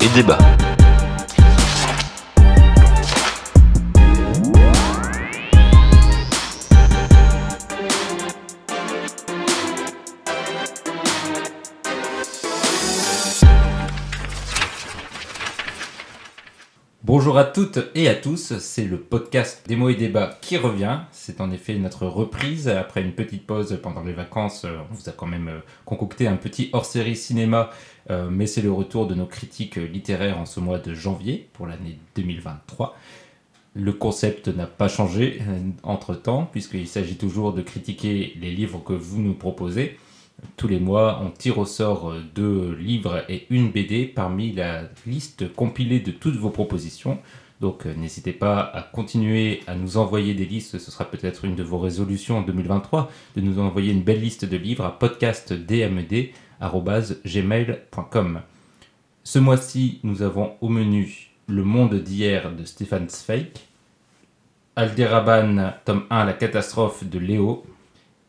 et débat. Bonjour à toutes et à tous, c'est le podcast Des et débats qui revient. C'est en effet notre reprise après une petite pause pendant les vacances. euh, On vous a quand même euh, concocté un petit hors-série cinéma, euh, mais c'est le retour de nos critiques littéraires en ce mois de janvier pour l'année 2023. Le concept n'a pas changé entre temps, puisqu'il s'agit toujours de critiquer les livres que vous nous proposez. Tous les mois, on tire au sort euh, deux livres et une BD parmi la liste compilée de toutes vos propositions. Donc euh, n'hésitez pas à continuer à nous envoyer des listes, ce sera peut-être une de vos résolutions en 2023, de nous envoyer une belle liste de livres à podcastdmd.gmail.com. Ce mois-ci, nous avons au menu Le monde d'hier de Stefan Zweig, Alderaban, tome 1, La catastrophe de Léo,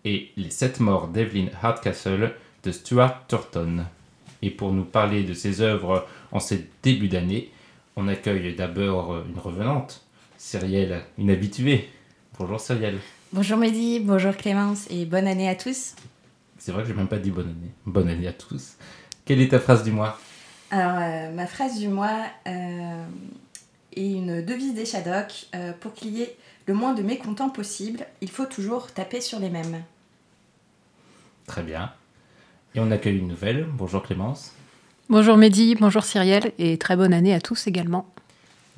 et Les sept morts d'Evelyn Hardcastle de Stuart Turton. Et pour nous parler de ses œuvres en ces débuts d'année, on accueille d'abord une revenante, Cyrielle, inhabituée. Bonjour Cyrielle. Bonjour Mehdi, bonjour Clémence et bonne année à tous. C'est vrai que j'ai même pas dit bonne année. Bonne année à tous. Quelle est ta phrase du mois? Alors, euh, ma phrase du mois euh, est une devise des Shadocks. euh, pour qu'il y ait le moins de mécontents possible, il faut toujours taper sur les mêmes. Très bien. Et on accueille une nouvelle. Bonjour Clémence. Bonjour Mehdi, bonjour Cyrielle et très bonne année à tous également.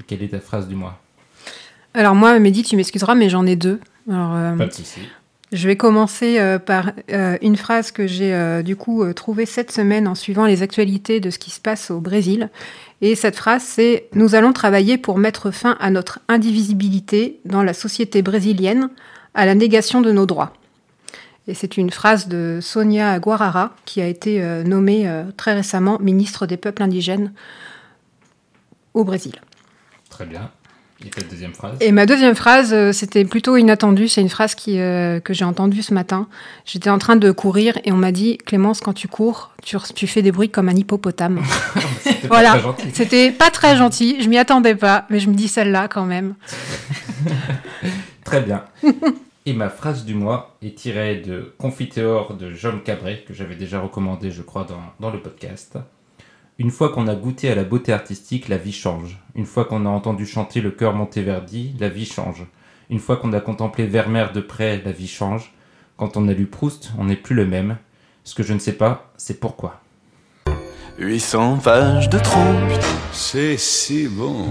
Quelle est ta phrase du mois? Alors moi Mehdi, tu m'excuseras mais j'en ai deux. Alors, euh, Pas de souci. Je vais commencer euh, par euh, une phrase que j'ai euh, du coup trouvée cette semaine en suivant les actualités de ce qui se passe au Brésil. Et cette phrase c'est « Nous allons travailler pour mettre fin à notre indivisibilité dans la société brésilienne, à la négation de nos droits ». Et c'est une phrase de Sonia Guarara, qui a été nommée très récemment ministre des peuples indigènes au Brésil. Très bien. Et ta deuxième phrase Et ma deuxième phrase, euh, c'était plutôt inattendu. C'est une phrase qui, euh, que j'ai entendue ce matin. J'étais en train de courir et on m'a dit Clémence, quand tu cours, tu, fais des bruits comme un hippopotame. C'était pas voilà. très gentil. C'était pas très gentil. Je m'y attendais pas, mais je me dis celle-là quand même. Très bien. Et ma phrase du mois est tirée de Confiteor de Jean Cabret, que j'avais déjà recommandé, je crois, dans, dans le podcast. Une fois qu'on a goûté à la beauté artistique, la vie change. Une fois qu'on a entendu chanter le cœur Monteverdi, la vie change. Une fois qu'on a contemplé Vermeer de près, la vie change. Quand on a lu Proust, on n'est plus le même. Ce que je ne sais pas, c'est pourquoi. 800 pages de trompe, C'est si bon.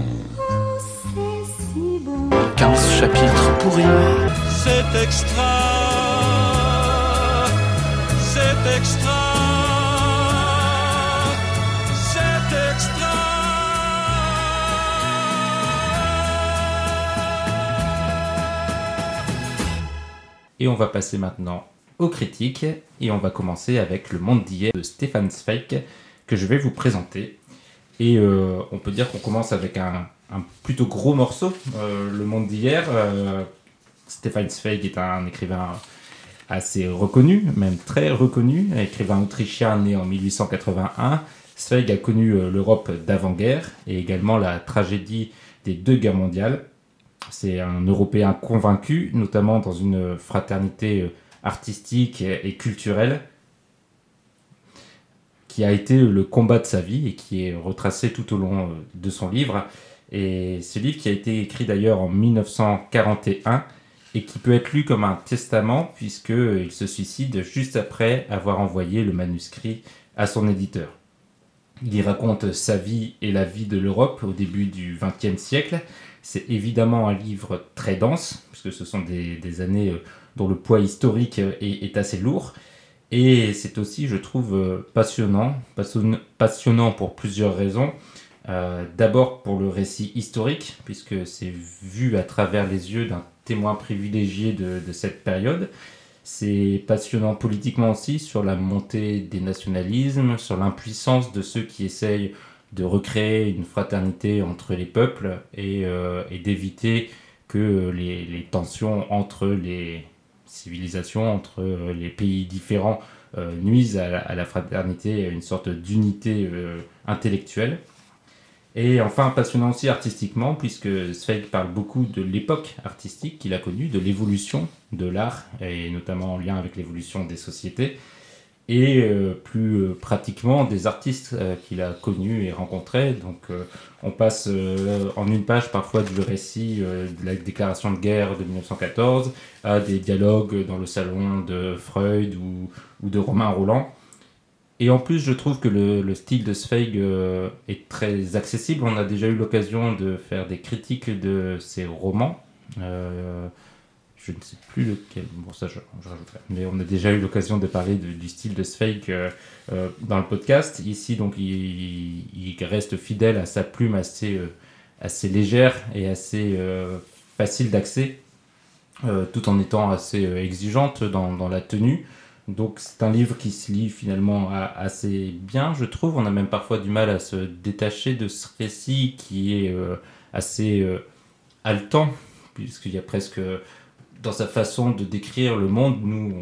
15 chapitres pourris. C'est extra, c'est extra, Et on va passer maintenant aux critiques. Et on va commencer avec Le Monde d'hier de Stéphane Zweig, que je vais vous présenter. Et euh, on peut dire qu'on commence avec un, plutôt gros morceau. Euh, le Monde d'hier, euh, Stéphane Zweig est un écrivain assez reconnu, même très reconnu, écrivain autrichien né en 1881. Zweig a connu euh, l'Europe d'avant-guerre et également la tragédie des deux guerres mondiales. C'est un Européen convaincu, notamment dans une fraternité euh, artistique et culturelle, qui a été le combat de sa vie et qui est retracé tout au long euh, de son livre. Et ce livre qui a été écrit d'ailleurs en 1941 et qui peut être lu comme un testament puisqu'il se suicide juste après avoir envoyé le manuscrit à son éditeur. Il y raconte sa vie et la vie de l'Europe au début du XXe siècle. C'est évidemment un livre très dense, puisque ce sont des, années euh, dont le poids historique euh, est, assez lourd. Et c'est aussi, je trouve, euh, passionnant. Passion- Passionnant pour plusieurs raisons. D'abord pour le récit historique, puisque c'est vu à travers les yeux d'un témoin privilégié de, de cette période. C'est passionnant politiquement aussi sur la montée des nationalismes, sur l'impuissance de ceux qui essayent de recréer une fraternité entre les peuples et, euh, d'éviter que les, tensions entre les civilisations, entre euh, les pays différents euh, nuisent à la, fraternité, à une sorte d'unité intellectuelle. Et enfin, passionnant aussi artistiquement, puisque Zweig parle beaucoup de l'époque artistique qu'il a connue, de l'évolution de l'art, et notamment en lien avec l'évolution des sociétés, et euh, plus euh, pratiquement des artistes euh, qu'il a connus et rencontrés. Donc on passe en une page parfois du récit de la déclaration de guerre de 1914 à des dialogues dans le salon de Freud ou, de Romain Roland. Et en plus, je trouve que le, le style de Zweig est très accessible. On a déjà eu l'occasion de faire des critiques de ses romans. Je ne sais plus lequel. Bon, ça, je, rajouterai. Mais on a déjà eu l'occasion de parler du style de Zweig euh, euh, dans le podcast. Ici, donc, il, reste fidèle à sa plume assez, euh, légère et assez facile d'accès, tout en étant assez exigeante dans, dans la tenue. Donc c'est un livre qui se lit finalement assez bien, je trouve. On a même parfois du mal à se détacher de ce récit qui est assez haletant, puisqu'il y a presque dans sa façon de décrire le monde, nous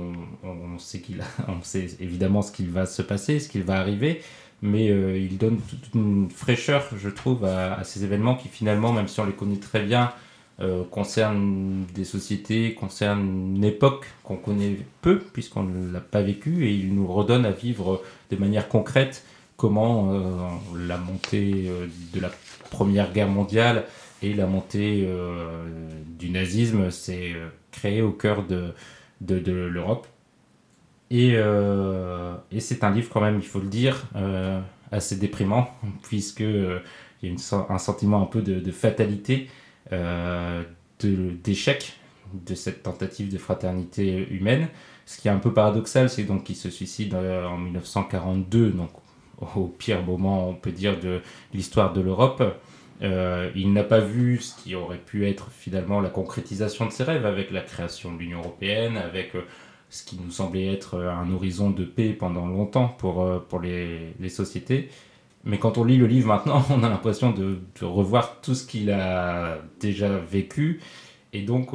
on, sait qu'il on sait évidemment ce qu'il va se passer, ce qu'il va arriver, mais euh, il donne toute une fraîcheur, je trouve, à, ces événements qui finalement, même si on les connaît très bien, euh, concernent des sociétés, concernent une époque qu'on connaît peu, puisqu'on ne l'a pas vécue, et il nous redonne à vivre de manière concrète comment euh, la montée de la Première Guerre mondiale et la montée du nazisme s'est créée au cœur de, de, de l'Europe. Et, euh, et c'est un livre quand même, il faut le dire, euh, assez déprimant, puisque euh, il y a un sentiment un peu de, de fatalité, d'échec de cette tentative de fraternité humaine. Ce qui est un peu paradoxal, c'est donc qu'il se suicide en 1942, donc au pire moment, on peut dire, de l'histoire de l'Europe. Euh, il n'a pas vu ce qui aurait pu être finalement la concrétisation de ses rêves avec la création de l'Union européenne, avec euh, ce qui nous semblait être euh, un horizon de paix pendant longtemps pour, pour les, les sociétés. Mais quand on lit le livre maintenant, on a l'impression de, revoir tout ce qu'il a déjà vécu. Et donc,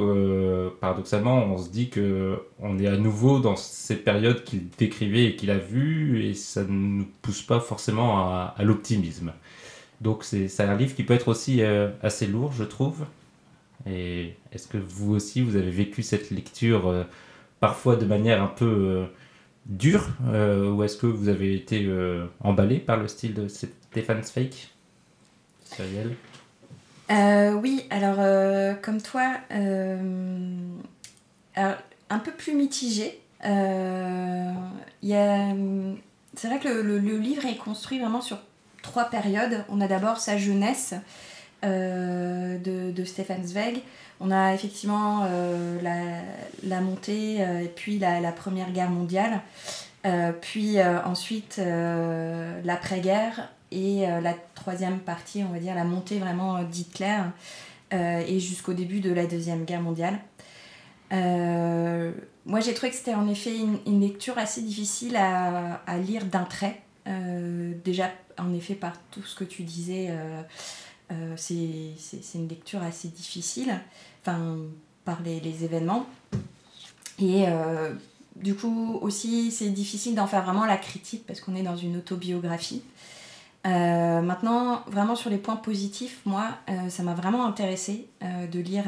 paradoxalement, on se dit que on est à nouveau dans ces périodes qu'il décrivait et qu'il a vues, et ça ne nous pousse pas forcément à l'optimisme. Donc, c'est un livre qui peut être aussi euh, assez lourd, je trouve. Et est-ce que vous aussi, vous avez vécu cette lecture euh, parfois de manière un peu euh, dure, ou est-ce que vous avez été emballé par le style de Stéphane Zweig Euh, oui, alors comme toi, alors, un peu plus mitigé. Il c'est vrai que le livre est construit vraiment sur trois périodes. On a d'abord sa jeunesse euh, de, Stefan Zweig. On a effectivement euh, la, montée euh, et puis la, Première Guerre mondiale. Puis ensuite l'après-guerre et la troisième partie, on va dire la montée vraiment d'Hitler et jusqu'au début de la Deuxième Guerre mondiale. Moi j'ai trouvé que c'était en effet une, lecture assez difficile à, lire d'un trait. Déjà en effet par tout ce que tu disais, euh, euh, c'est une lecture assez difficile, enfin par les, événements. Et euh, du coup aussi c'est difficile d'en faire vraiment la critique parce qu'on est dans une autobiographie. Maintenant, vraiment sur les points positifs, moi, ça m'a vraiment intéressé de lire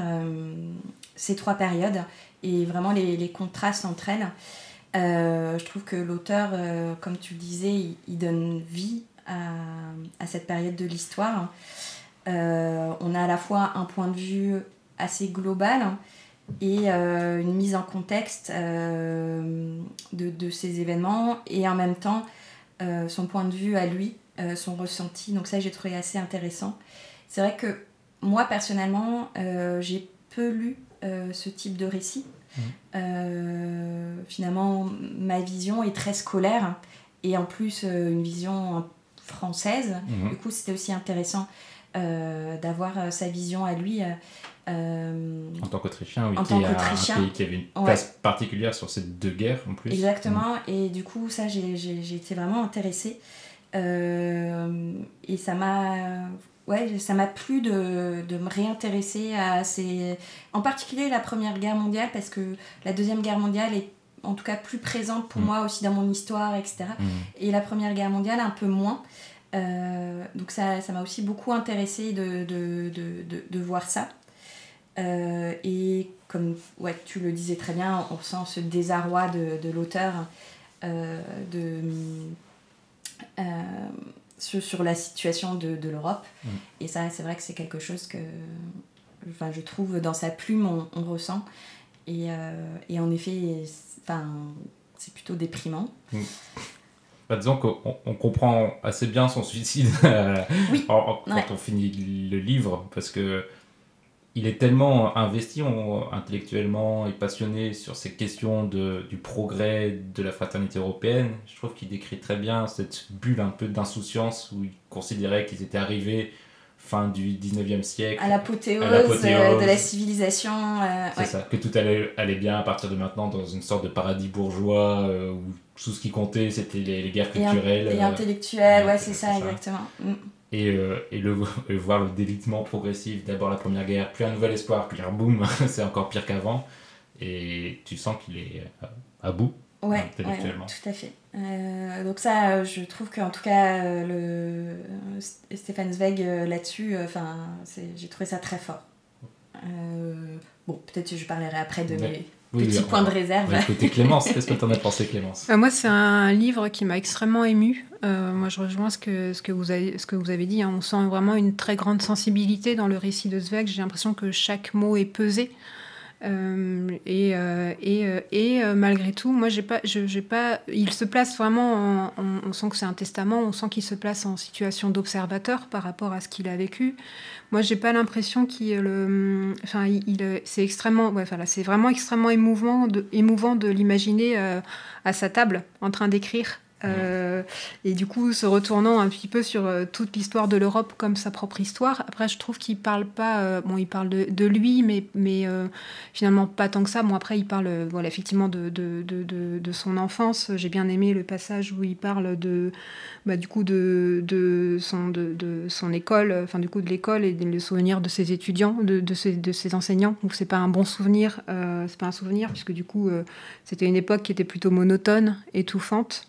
ces trois périodes et vraiment les, contrastes entre elles. Je trouve que l'auteur, comme tu le disais, il donne vie à, à cette période de l'histoire. Euh, on a à la fois un point de vue assez global et euh, une mise en contexte euh, de, de ces événements et en même temps son point de vue à lui, son ressenti. Donc ça, j'ai trouvé assez intéressant. C'est vrai que moi, personnellement, j'ai peu lu ce type de récit. Euh, finalement, ma vision est très scolaire et en plus euh, une vision française. Mhm. Du coup, c'était aussi intéressant euh, d'avoir euh, sa vision à lui. euh, En tant qu'Autrichien, oui, En qui tant un qu'Autrichien. pays qui avait une Ouais. place particulière sur ces deux guerres en plus. Exactement, et du coup, ça, j'ai j'ai- j'ai été vraiment intéressée. Euh, et ça m'a ouais, ça m'a plu de, de me réintéresser à ces. En particulier la Première Guerre mondiale, parce que la Deuxième Guerre mondiale est en tout cas plus présente pour Mm. moi aussi dans mon histoire, etc. Mm. Et la Première Guerre mondiale, un peu moins. Euh, donc ça ça m'a aussi beaucoup intéressé de, de, de, de, de voir ça. Euh, et comme ouais, tu le disais très bien, on ressent ce désarroi de, de l'auteur euh, de, sur, sur la situation de, de l'Europe. Mm. Et ça, c'est vrai que c'est quelque chose que enfin, je trouve dans sa plume, on, on ressent. Et, et en effet, c'est- plutôt déprimant. Bah, disons qu'on on comprend assez bien son suicide euh, Oui. quand Ouais. on finit le livre, parce que il est tellement investi en- intellectuellement et passionné sur ces questions de, du progrès de la fraternité européenne. Je trouve qu'il décrit très bien cette bulle un peu d'insouciance où il considérait qu'ils étaient arrivés fin du 19e siècle. À l'apothéose euh, de la civilisation. euh, C'est ouais. ça, que tout allait, allait bien à partir de maintenant dans une sorte de paradis bourgeois euh, où tout ce qui comptait c'était les, les guerres Et, culturelles. et euh, intellectuel, ouais, c'est ça, ça. exactement. Mm. et, euh, et, le, et voir le délitement progressif, d'abord la première guerre, puis un nouvel espoir, puis un boum, c'est encore pire qu'avant. Et tu sens qu'il est à bout. Ouais, ouais, Intellectuellement. ouais, tout à fait. Euh, donc ça, euh, je trouve qu'en tout cas, euh, le St- Stéphane Zweig euh, là-dessus, euh, enfin, j'ai trouvé ça très fort. Euh, bon, peut-être que je parlerai après de Ouais. mes Oui, petits oui, points on- de réserve. écouter Clémence, qu'est-ce que t'en as pensé Clémence Euh, moi, c'est un livre qui m'a extrêmement ému. Euh, moi, je rejoins ce que, ce que, vous, avez, ce que vous avez dit. hein. On sent vraiment une très grande sensibilité dans le récit de Zweig. J'ai l'impression que chaque mot est pesé. Euh, et, euh, et, euh, et malgré tout, moi, j'ai pas, j'ai pas, il se place vraiment. en- en- on sent que c'est un testament. On sent qu'il se place en situation d'observateur par rapport à ce qu'il a vécu. Moi, j'ai pas l'impression qu'il enfin, il, c'est extrêmement, c'est vraiment extrêmement émouvant de, émouvant de l'imaginer à sa table en train d'écrire. Euh, et du coup, se retournant un petit peu sur euh, toute l'histoire de l'Europe comme sa propre histoire. Après, je trouve qu'il parle pas. euh, bon, il parle de, lui, mais, finalement pas tant que ça. Bon, après, il parle, voilà, effectivement, de, son enfance. J'ai bien aimé le passage où il parle de, bah, du coup, de, son, école, enfin, du coup, de l'école et le souvenir de ses étudiants, de, ses, de ses enseignants. Donc, c'est pas un bon souvenir. C'est pas un souvenir, puisque du coup, c'était une époque qui était plutôt monotone, étouffante.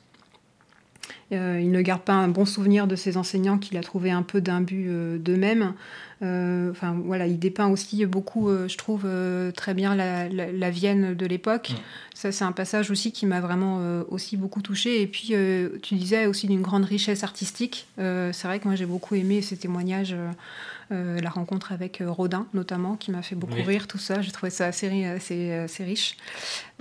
Euh, il ne garde pas un bon souvenir de ses enseignants qu'il a trouvé un peu d'imbus euh, d'eux-mêmes. Euh, Enfin voilà, il dépeint aussi beaucoup, euh, je trouve, euh, très bien la, la- la Vienne de l'époque. Mm. Ça, c'est un passage aussi qui m'a vraiment aussi beaucoup touchée. Et puis, tu disais aussi d'une grande richesse artistique. C'est vrai que moi, j'ai beaucoup aimé ces témoignages. euh, la rencontre avec euh, Rodin, notamment, qui m'a fait beaucoup Oui. rire, tout ça. J'ai trouvé ça assez, ri- assez, assez riche.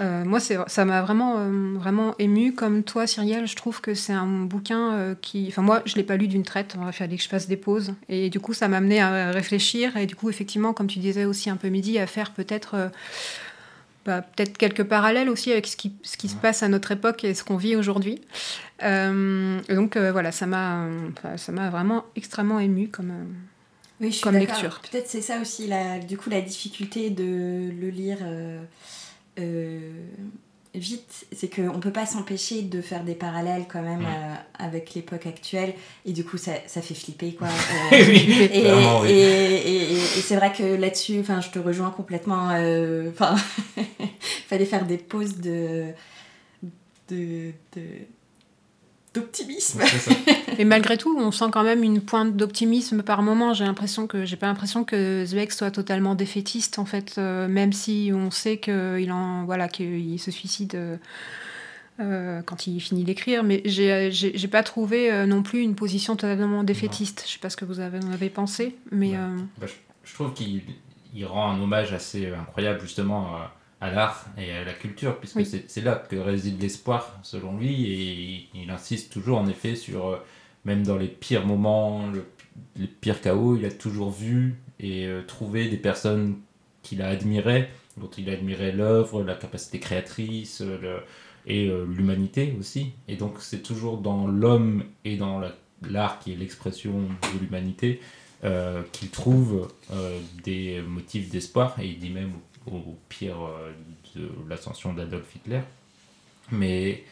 Euh, moi, ça m'a vraiment, vraiment ému. Comme toi, Cyrielle, je trouve que c'est un bouquin qui. Enfin, moi, je ne l'ai pas lu d'une traite. Il fallait que je fasse des pauses. Et du coup, ça m'a amené à réfléchir. Et du coup, effectivement, comme tu disais aussi un peu midi, à faire peut-être. euh, bah, peut-être quelques parallèles aussi avec ce qui, ce qui se passe à notre époque et ce qu'on vit aujourd'hui. Euh, donc euh, voilà, ça m'a, euh, ça m'a vraiment extrêmement ému comme. euh, Oui, je suis Comme lecture. Peut-être c'est ça aussi, la, du coup, la difficulté de le lire euh, euh, vite, c'est qu'on ne peut pas s'empêcher de faire des parallèles quand même euh, avec l'époque actuelle, et du coup, ça, ça fait flipper, quoi. Euh, oui, et, clairement, oui. et, et- et- et c'est vrai que là-dessus, je te rejoins complètement. euh, Enfin, fallait faire des pauses de de- de- d'optimisme. Et malgré tout, on sent quand même une pointe d'optimisme par moment. J'ai l'impression que j'ai pas l'impression que Zweig soit totalement défaitiste en fait, euh, même si on sait qu'il en voilà qu'il se suicide. euh, euh, quand il finit d'écrire, mais j'ai pas trouvé euh, non plus une position totalement défaitiste. Je sais pas ce que vous avez, en avez pensé, mais Ouais. euh, Bah, je, je trouve qu'il il rend un hommage assez incroyable justement à, l'art et à la culture, puisque Oui. c'est là que réside l'espoir selon lui, et il, il insiste toujours en effet sur, euh, même dans les pires moments, le- les pires chaos, il a toujours vu et euh, trouvé des personnes qu'il a admirées, dont il admirait l'œuvre, la capacité créatrice le- et euh, l'humanité aussi. Et donc c'est toujours dans l'homme et dans la- l'art qui est l'expression de l'humanité euh, qu'il trouve euh, des motifs d'espoir, et il dit même au, pire euh, de l'ascension d'Adolf Hitler. Mais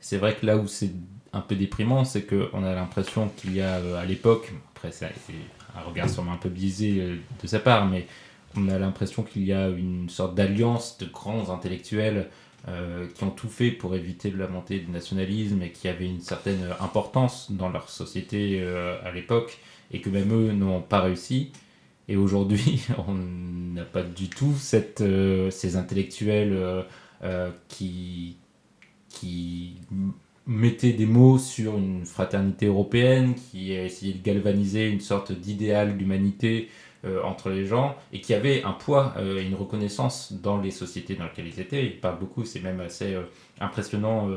c'est vrai que là où c'est un peu déprimant, c'est qu'on a l'impression qu'il y a euh, à l'époque, après c'est un regard sûrement un peu biaisé euh, de sa part, mais on a l'impression qu'il y a une sorte d'alliance de grands intellectuels qui ont tout fait pour éviter la montée du nationalisme et qui avaient une certaine importance dans leur société à l'époque et que même eux n'ont pas réussi. Et aujourd'hui, on n'a pas du tout euh, ces intellectuels euh, euh, qui, mettaient des mots sur une fraternité européenne, qui a essayé de galvaniser une sorte d'idéal d'humanité entre les gens et qui avaient un poids et une reconnaissance dans les sociétés dans lesquelles ils étaient. Ils parlent beaucoup, c'est même assez impressionnant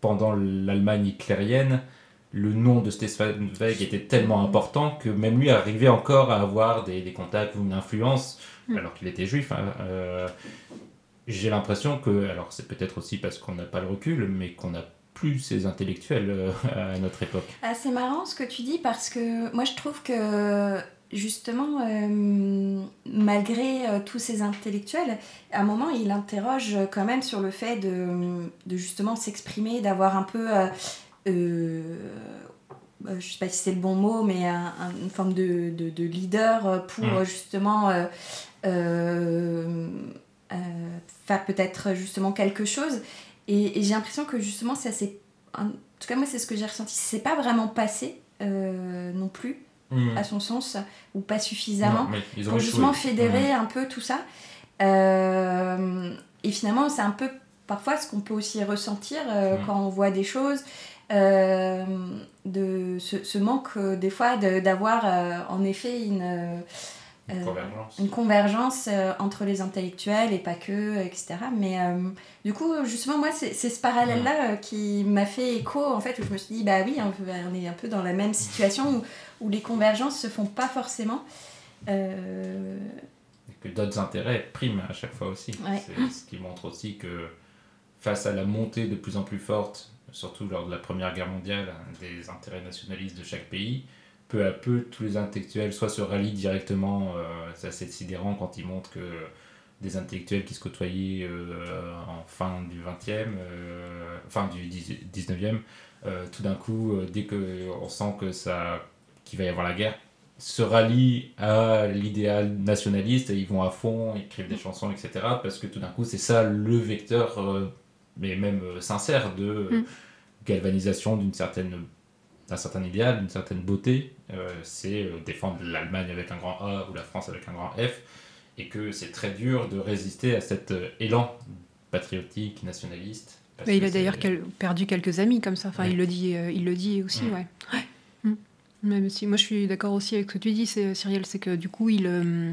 pendant l'Allemagne hitlérienne le nom de Stefan Zweig était tellement important que même lui arrivait encore à avoir des, des contacts ou une influence, Mm. alors qu'il était juif. hein. Euh, J'ai l'impression que, alors c'est peut-être aussi parce qu'on n'a pas le recul, mais qu'on n'a plus ces intellectuels euh, à notre époque. Ah, c'est marrant ce que tu dis parce que moi je trouve que justement, euh, malgré euh, tous ces intellectuels, à un moment il interroge quand même sur le fait de, de justement s'exprimer, d'avoir un peu, euh, euh, je sais pas si c'est le bon mot, mais un- un- une forme de, de- de leader pour Mm. justement euh, euh, euh, faire peut-être justement quelque chose. Et, et j'ai l'impression que justement ça s'est en tout cas moi c'est ce que j'ai ressenti. C'est pas vraiment passé non plus à son sens ou pas suffisamment Non, mais ils ont pour justement fédérer un peu tout ça. Et finalement c'est un peu parfois ce qu'on peut aussi ressentir quand on voit des choses euh, de ce, ce manque euh, des fois de- d'avoir euh, en effet une Une convergence. une convergence entre les intellectuels et pas que, etc. Mais du coup, justement, moi, c'est c'est ce parallèle-là qui m'a fait écho, en fait, où je me suis dit, bah oui, on, est un peu dans la même situation où, où les convergences se font pas forcément. Et que d'autres intérêts priment à chaque fois aussi. Ouais. C'est ce qui montre aussi que face à la montée de plus en plus forte, surtout lors de la Première Guerre mondiale, hein, des intérêts nationalistes de chaque pays, peu à peu, tous les intellectuels soit se rallient directement, euh, c'est assez sidérant quand ils montrent que des intellectuels qui se côtoyaient euh, en fin du 20e, euh, du 19e, euh, tout d'un coup, dès qu'on sent que ça qu'il va y avoir la guerre, se rallient à l'idéal nationaliste et ils vont à fond, ils écrivent des chansons, etc. Parce que tout d'un coup, c'est ça le vecteur, mais même euh, sincère, de euh, Mm. galvanisation d'une certaine d'un certain idéal, d'une certaine beauté. Euh, c'est défendre l'Allemagne avec un grand A ou la France avec un grand F. Et que c'est très dur de résister à cet élan patriotique, nationaliste. Mais il a d'ailleurs perdu quelques amis comme ça. Enfin, Ouais. il le dit, euh, il le dit aussi, ouais. Ouais. Mm. Même si moi je suis d'accord aussi avec ce que tu dis, c'est Cyrielle, c'est que du coup il, euh,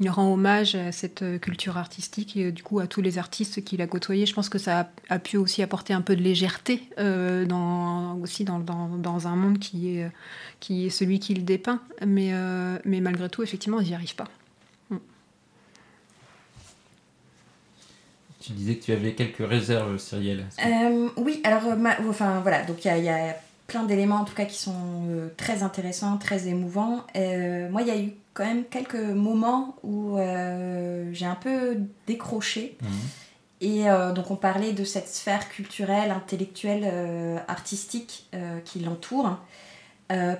il rend hommage à cette euh, culture artistique et euh, du coup à tous les artistes qu'il a côtoyés. Je pense que ça a, a pu aussi apporter un peu de légèreté euh, dans, aussi dans, dans, dans un monde qui est, qui est celui qu'il dépeint. Mais, euh, mais malgré tout, effectivement, ils n'y arrivent pas. Tu disais que tu avais quelques réserves, Cyrielle. Euh, oui, alors, ma- enfin voilà, donc il y a, y a plein d'éléments en tout cas qui sont euh, très intéressants, très émouvants. Euh, moi, il y a eu quand même quelques moments où euh, j'ai un peu décroché. Mhm. Et euh, donc on parlait de cette sphère culturelle, intellectuelle, euh, artistique qui l'entoure.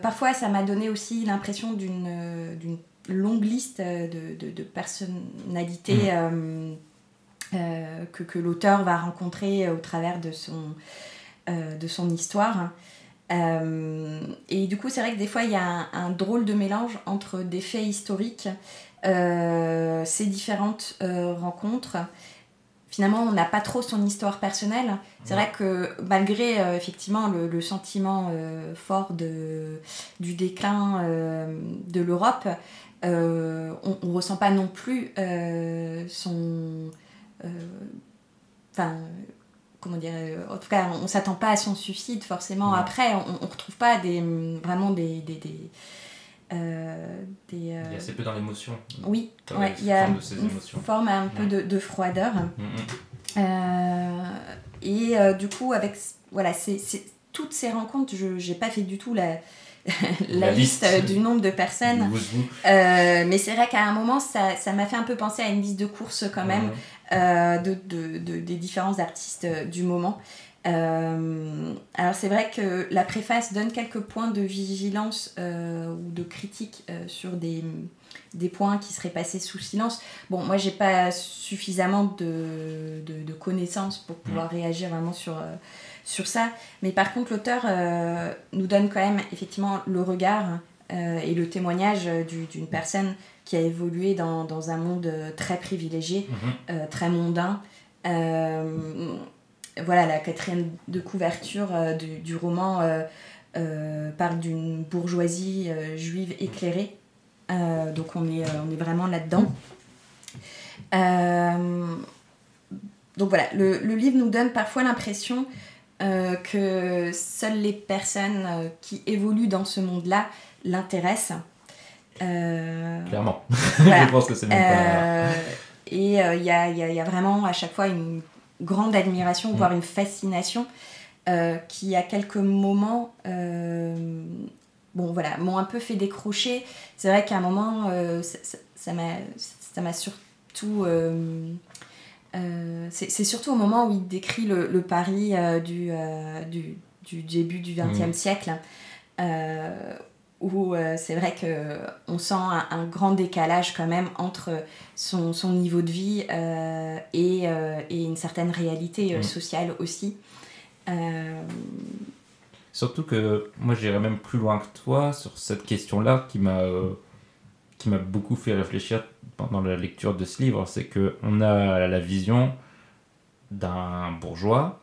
Parfois, ça m'a donné aussi l'impression d'une longue liste de, de- de personnalités euh, que, que l'auteur va rencontrer au travers de son, de son histoire. Euh, et du coup, c'est vrai que des fois, il y a un, drôle de mélange entre des faits historiques, euh, ces différentes euh, rencontres. Finalement, on n'a pas trop son histoire personnelle. C'est vrai que malgré effectivement le, sentiment fort de, du déclin de l'Europe, on ne ressent pas non plus son... comment dire euh, En tout cas, on ne s'attend pas à son suicide forcément. Après, on ne retrouve pas des, vraiment des... des, des euh, des, Il y euh, a assez peu dans l'émotion. oui, ouais, il y a forme de ces une émotions. forme un peu de, de froideur. Mhm. Euh, et euh, du coup, avec voilà, c'est, c'est- toutes ces rencontres, je n'ai pas fait du tout la, la, La liste, liste. euh, du nombre de personnes. Euh, mais c'est vrai qu'à un moment, ça, ça m'a fait un peu penser à une liste de courses quand même. Euh, de, de- de- des différents artistes euh, du moment. Euh, alors c'est vrai que la préface donne quelques points de vigilance euh, ou de critique euh, sur des, des points qui seraient passés sous silence. Bon, moi j'ai pas suffisamment de, de, de connaissances pour pouvoir réagir vraiment sur, sur ça, mais par contre l'auteur nous donne quand même effectivement le regard euh, et le témoignage du- d'une personne qui a évolué dans, dans un monde euh, très privilégié, Mhm. euh, très mondain. Euh, voilà, la quatrième de couverture euh, du, du roman euh, euh, parle d'une bourgeoisie euh, juive éclairée. Euh, donc on est, euh, on est vraiment là-dedans. Euh, donc voilà, le, le livre nous donne parfois l'impression euh, que seules les personnes euh, qui évoluent dans ce monde-là l'intéressent. Euh, Clairement. Voilà. je pense que c'est même pas. euh, et il y, a, y a- y a vraiment à chaque fois une grande admiration, voire une fascination, euh, qui à quelques moments, euh, bon voilà, m'ont un peu fait décrocher. C'est vrai qu'à un moment, euh, ça- m'a ça surtout... euh, euh, c'est surtout au moment où il décrit le, le Paris euh, du, euh, du, du début du XXe Mm. siècle, euh, où euh, c'est vrai qu'on sent un, un grand décalage quand même entre son, son niveau de vie euh, et, euh, et une certaine réalité euh, Mm. sociale aussi. Euh, Surtout que moi j'irais même plus loin que toi sur cette question-là qui m'a euh, qui m'a beaucoup fait réfléchir pendant la lecture de ce livre, c'est que on a la vision d'un bourgeois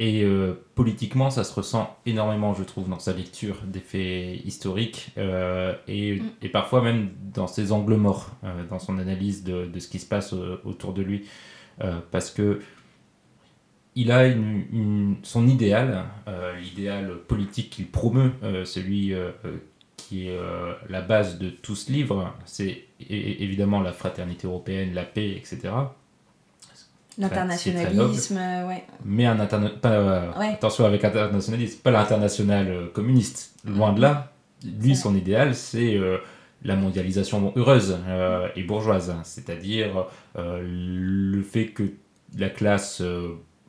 et euh, politiquement ça se ressent énormément je trouve dans sa lecture des faits historiques euh, et, Mm. et parfois même dans ses angles morts, euh, dans son analyse de, de ce qui se passe autour de lui. Parce que il a une, une- son idéal, l'idéal politique qu'il promeut, celui qui est la base de tout ce livre, c'est évidemment la fraternité européenne, la paix, etc. L'internationalisme, euh, ouais. Mais un interna- pas, euh, Ouais. attention avec internationalisme, pas l'international euh, communiste, loin de là. Lui, son idéal, c'est euh, la mondialisation heureuse et bourgeoise, c'est-à-dire le fait que la classe,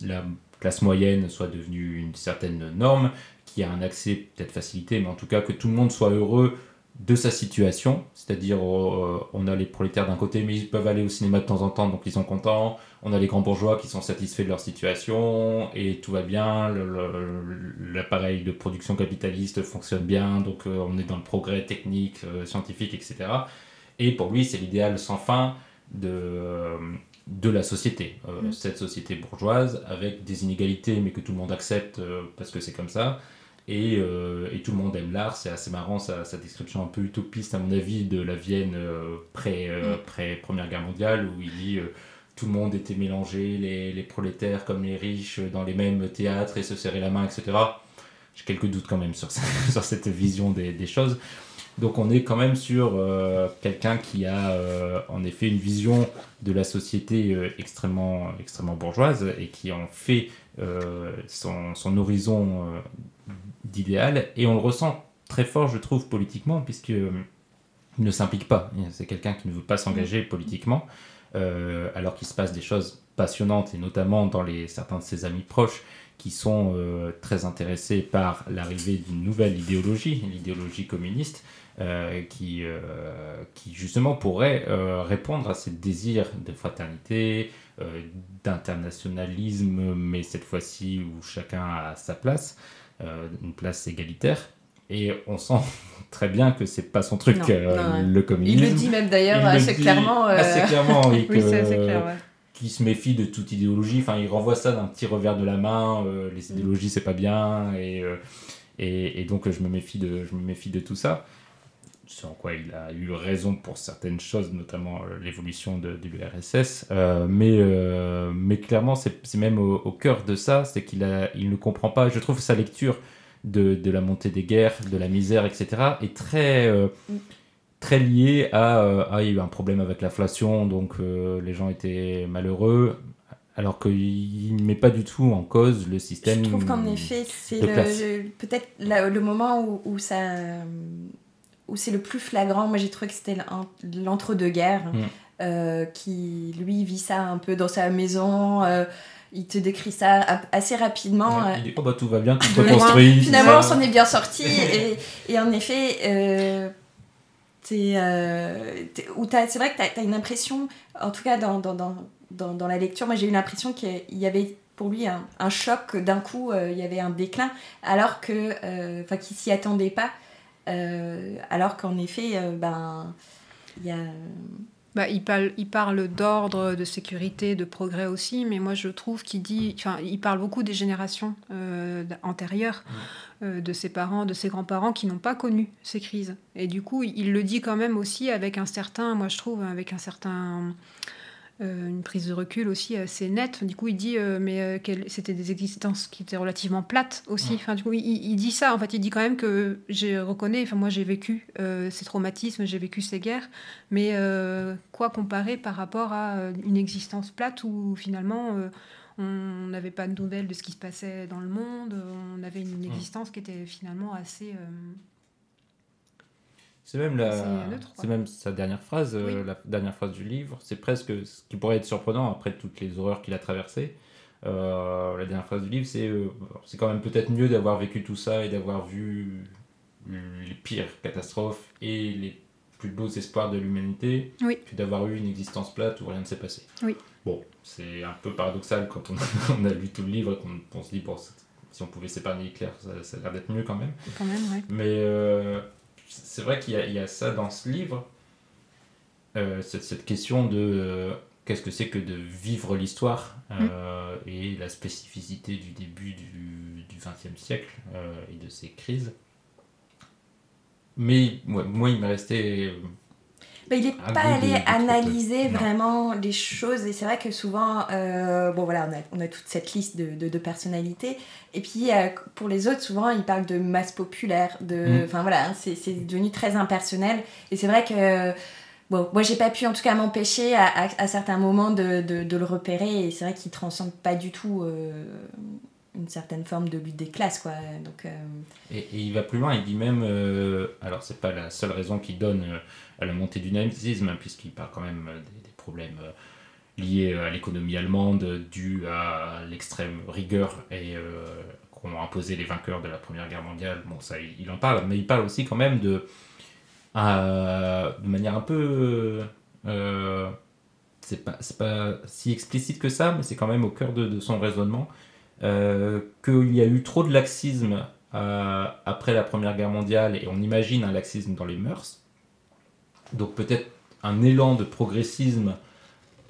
la classe moyenne soit devenue une certaine norme, qu'il y a un accès peut-être facilité, mais en tout cas que tout le monde soit heureux de sa situation, c'est-à-dire on a les prolétaires d'un côté, mais ils peuvent aller au cinéma de temps en temps, donc ils sont contents, on a les grands bourgeois qui sont satisfaits de leur situation et tout va bien, l'appareil de production capitaliste fonctionne bien, donc euh, on est dans le progrès technique, euh, scientifique, etc. Et pour lui, c'est l'idéal sans fin de, euh, de la société, Euh, Mm. cette société bourgeoise avec des inégalités, mais que tout le monde accepte parce que c'est comme ça. Et, et tout le monde aime l'art, c'est assez marrant sa, sa description un peu utopiste à mon avis de la Vienne pré, Mm. pré Première Guerre mondiale où il dit tout le monde était mélangé, les, les prolétaires comme les riches dans les mêmes théâtres et se serrer la main, etc. J'ai quelques doutes quand même sur, sur cette vision des, des choses. Donc on est quand même sur euh, quelqu'un qui a euh, en effet une vision de la société euh, extrêmement, extrêmement bourgeoise et qui en fait son, son horizon d'idéal. Et on le ressent très fort, je trouve, politiquement, puisque il ne s'implique pas. C'est quelqu'un qui ne veut pas s'engager politiquement, euh, alors qu'il se passe des choses passionnantes, et notamment dans les, certains de ses amis proches qui sont euh, très intéressés par l'arrivée d'une nouvelle idéologie, l'idéologie communiste, euh, qui, qui justement pourrait répondre à ces désirs de fraternité, d'internationalisme, mais cette fois-ci où chacun a sa place, une place égalitaire. Et on sent très bien que c'est pas son truc, Non, euh, non, le communisme. Il le dit même d'ailleurs Il le assez clairement. euh, Assez clairement, oui. Oui, que- c'est assez clair. ouais. qui se méfie de toute idéologie. Enfin, il renvoie ça d'un petit revers de la main. euh, Mm. les idéologies, c'est pas bien. Et, euh, et, et donc, je me méfie de, je me méfie de tout ça. Ce en quoi il a eu raison pour certaines choses, notamment euh, l'évolution de, de l'URSS. Mais, mais clairement, c'est même au, au cœur de ça, c'est qu'il il ne comprend pas. Je trouve sa lecture de, de la montée des guerres, de la misère, etc., est très, euh, très liée à euh, ah, il y a eu un problème avec l'inflation, donc euh, les gens étaient malheureux, alors qu'il ne met pas du tout en cause le système. Je trouve qu'en effet, c'est peut-être le moment où, où ça. où c'est le plus flagrant. Moi, j'ai trouvé que c'était l'en- l'entre-deux-guerres, Mm. euh, qui, lui, vit ça un peu dans sa maison. euh, il te décrit ça assez rapidement. euh, Il dit, oh bah tout va bien, tout se reconstruit. Finalement, on s'en est bien sorti. et, et en effet, euh, euh, c'est vrai que tu as, une impression, en tout cas dans, dans, dans, dans, la lecture, moi j'ai eu l'impression qu'il y avait pour lui un, un choc, d'un coup euh, il y avait un déclin, alors que, euh, enfin, qu'il s'y attendait pas. euh, alors qu'en effet, euh, ben, il y a. Bah, il parle, il parle d'ordre, de sécurité, de progrès aussi, mais moi je trouve qu'il dit, enfin, il parle beaucoup des générations euh, antérieures, euh, de ses parents, de ses grands-parents qui n'ont pas connu ces crises. Et du coup, il le dit quand même aussi avec un certain, moi je trouve, avec un certain, une prise de recul aussi assez nette. Du coup, il dit, euh, mais euh, c'était des existences qui étaient relativement plates aussi. Ouais. Enfin, du coup, il, il dit ça. En fait, il dit quand même que je reconnais. Enfin, moi, j'ai vécu euh, ces traumatismes, j'ai vécu ces guerres. Mais euh, quoi comparer par rapport à euh, une existence plate où finalement euh, on n'avait pas de nouvelles de ce qui se passait dans le monde, on avait une existence qui était finalement assez... euh, C'est même, la... C'est même sa dernière phrase, euh, la dernière phrase du livre. C'est presque ce qui pourrait être surprenant après toutes les horreurs qu'il a traversées. Euh, la dernière phrase du livre, c'est euh, c'est quand même peut-être mieux d'avoir vécu tout ça et d'avoir vu les pires catastrophes et les plus beaux espoirs de l'humanité Oui. que d'avoir eu une existence plate où rien ne s'est passé. Oui. Bon, c'est un peu paradoxal quand on, on a lu tout le livre et qu'on on se dit, bon, si on pouvait s'épargner Hitler, ça, ça a l'air d'être mieux quand même. quand même, ouais. Mais c'est vrai qu'il y, a- il y a ça dans ce livre, euh, cette, cette question de euh, qu'est-ce que c'est que de vivre l'histoire euh, et la spécificité du début du XXe siècle et de ces crises. Mais moi, il m'est resté. Euh, Ben, il n'est pas allé analyser vraiment les choses. Et c'est vrai que souvent, euh, bon voilà, on a, on a toute cette liste de, de, de personnalités. Et puis euh, pour les autres, souvent ils parlent de masse populaire, de, Mm. enfin voilà, hein, c'est c'est devenu très impersonnel. Et c'est vrai que bon, moi j'ai pas pu en tout cas m'empêcher à, à, à certains moments de, de, de le repérer. Et c'est vrai qu'il transcende pas du tout euh, une certaine forme de lutte des classes quoi, donc. euh, Et, et il va plus loin, il dit même, euh, alors c'est pas la seule raison qu'il donne à la montée du nazisme, puisqu'il parle quand même euh, des, problèmes euh, liés à l'économie allemande, euh, dus à l'extrême rigueur euh, qu'ont imposé les vainqueurs de la Première Guerre mondiale. Bon, ça, il, en parle, mais il parle aussi quand même de, euh, de manière un peu, euh, c'est pas, pas si explicite que ça, mais c'est quand même au cœur de, de son raisonnement. euh, qu'il y a eu trop de laxisme euh, après la Première Guerre mondiale et on imagine un laxisme dans les mœurs. Donc peut-être un élan de progressisme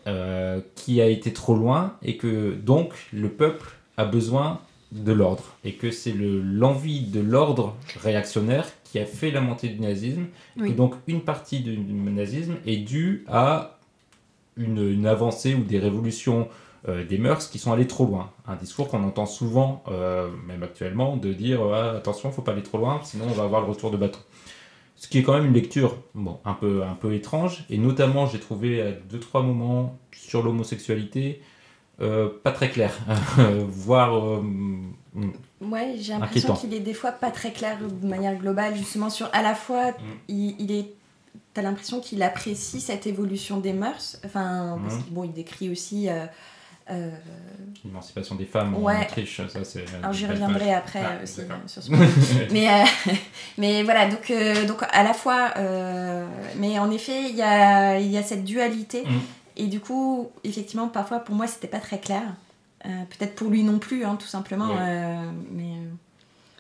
euh, qui a été trop loin et que donc le peuple a besoin de l'ordre et que c'est le- l'envie de l'ordre réactionnaire qui a fait la montée du nazisme et Oui. donc une partie du nazisme est due à une, une avancée ou des révolutions euh, des mœurs qui sont allées trop loin. Un discours qu'on entend souvent, euh, même actuellement, de dire ah, attention, faut pas aller trop loin, sinon on va avoir le retour de bâton. Ce qui est quand même une lecture bon, un, peu, un peu étrange, et notamment j'ai trouvé à deux trois moments sur l'homosexualité euh, pas très clair, voire euh, Ouais, j'ai l'impression qu'il est des fois pas très clair de manière globale, justement sur à la fois, il, il est. T'as l'impression qu'il apprécie cette évolution des mœurs, enfin, parce Mhm. qu'il bon, il décrit aussi. euh, euh, l'émancipation des femmes en Ouais. Autriche, ça c'est. alors j'y reviendrai page. après Ah, aussi euh, sur ce point. mais, euh, mais voilà, donc, euh, donc à la fois. euh, mais en effet, il y a, y a cette dualité, Mhm. et du coup, effectivement, parfois pour moi, c'était pas très clair. Euh, Peut-être pour lui non plus, hein, tout simplement. Ouais. euh, mais.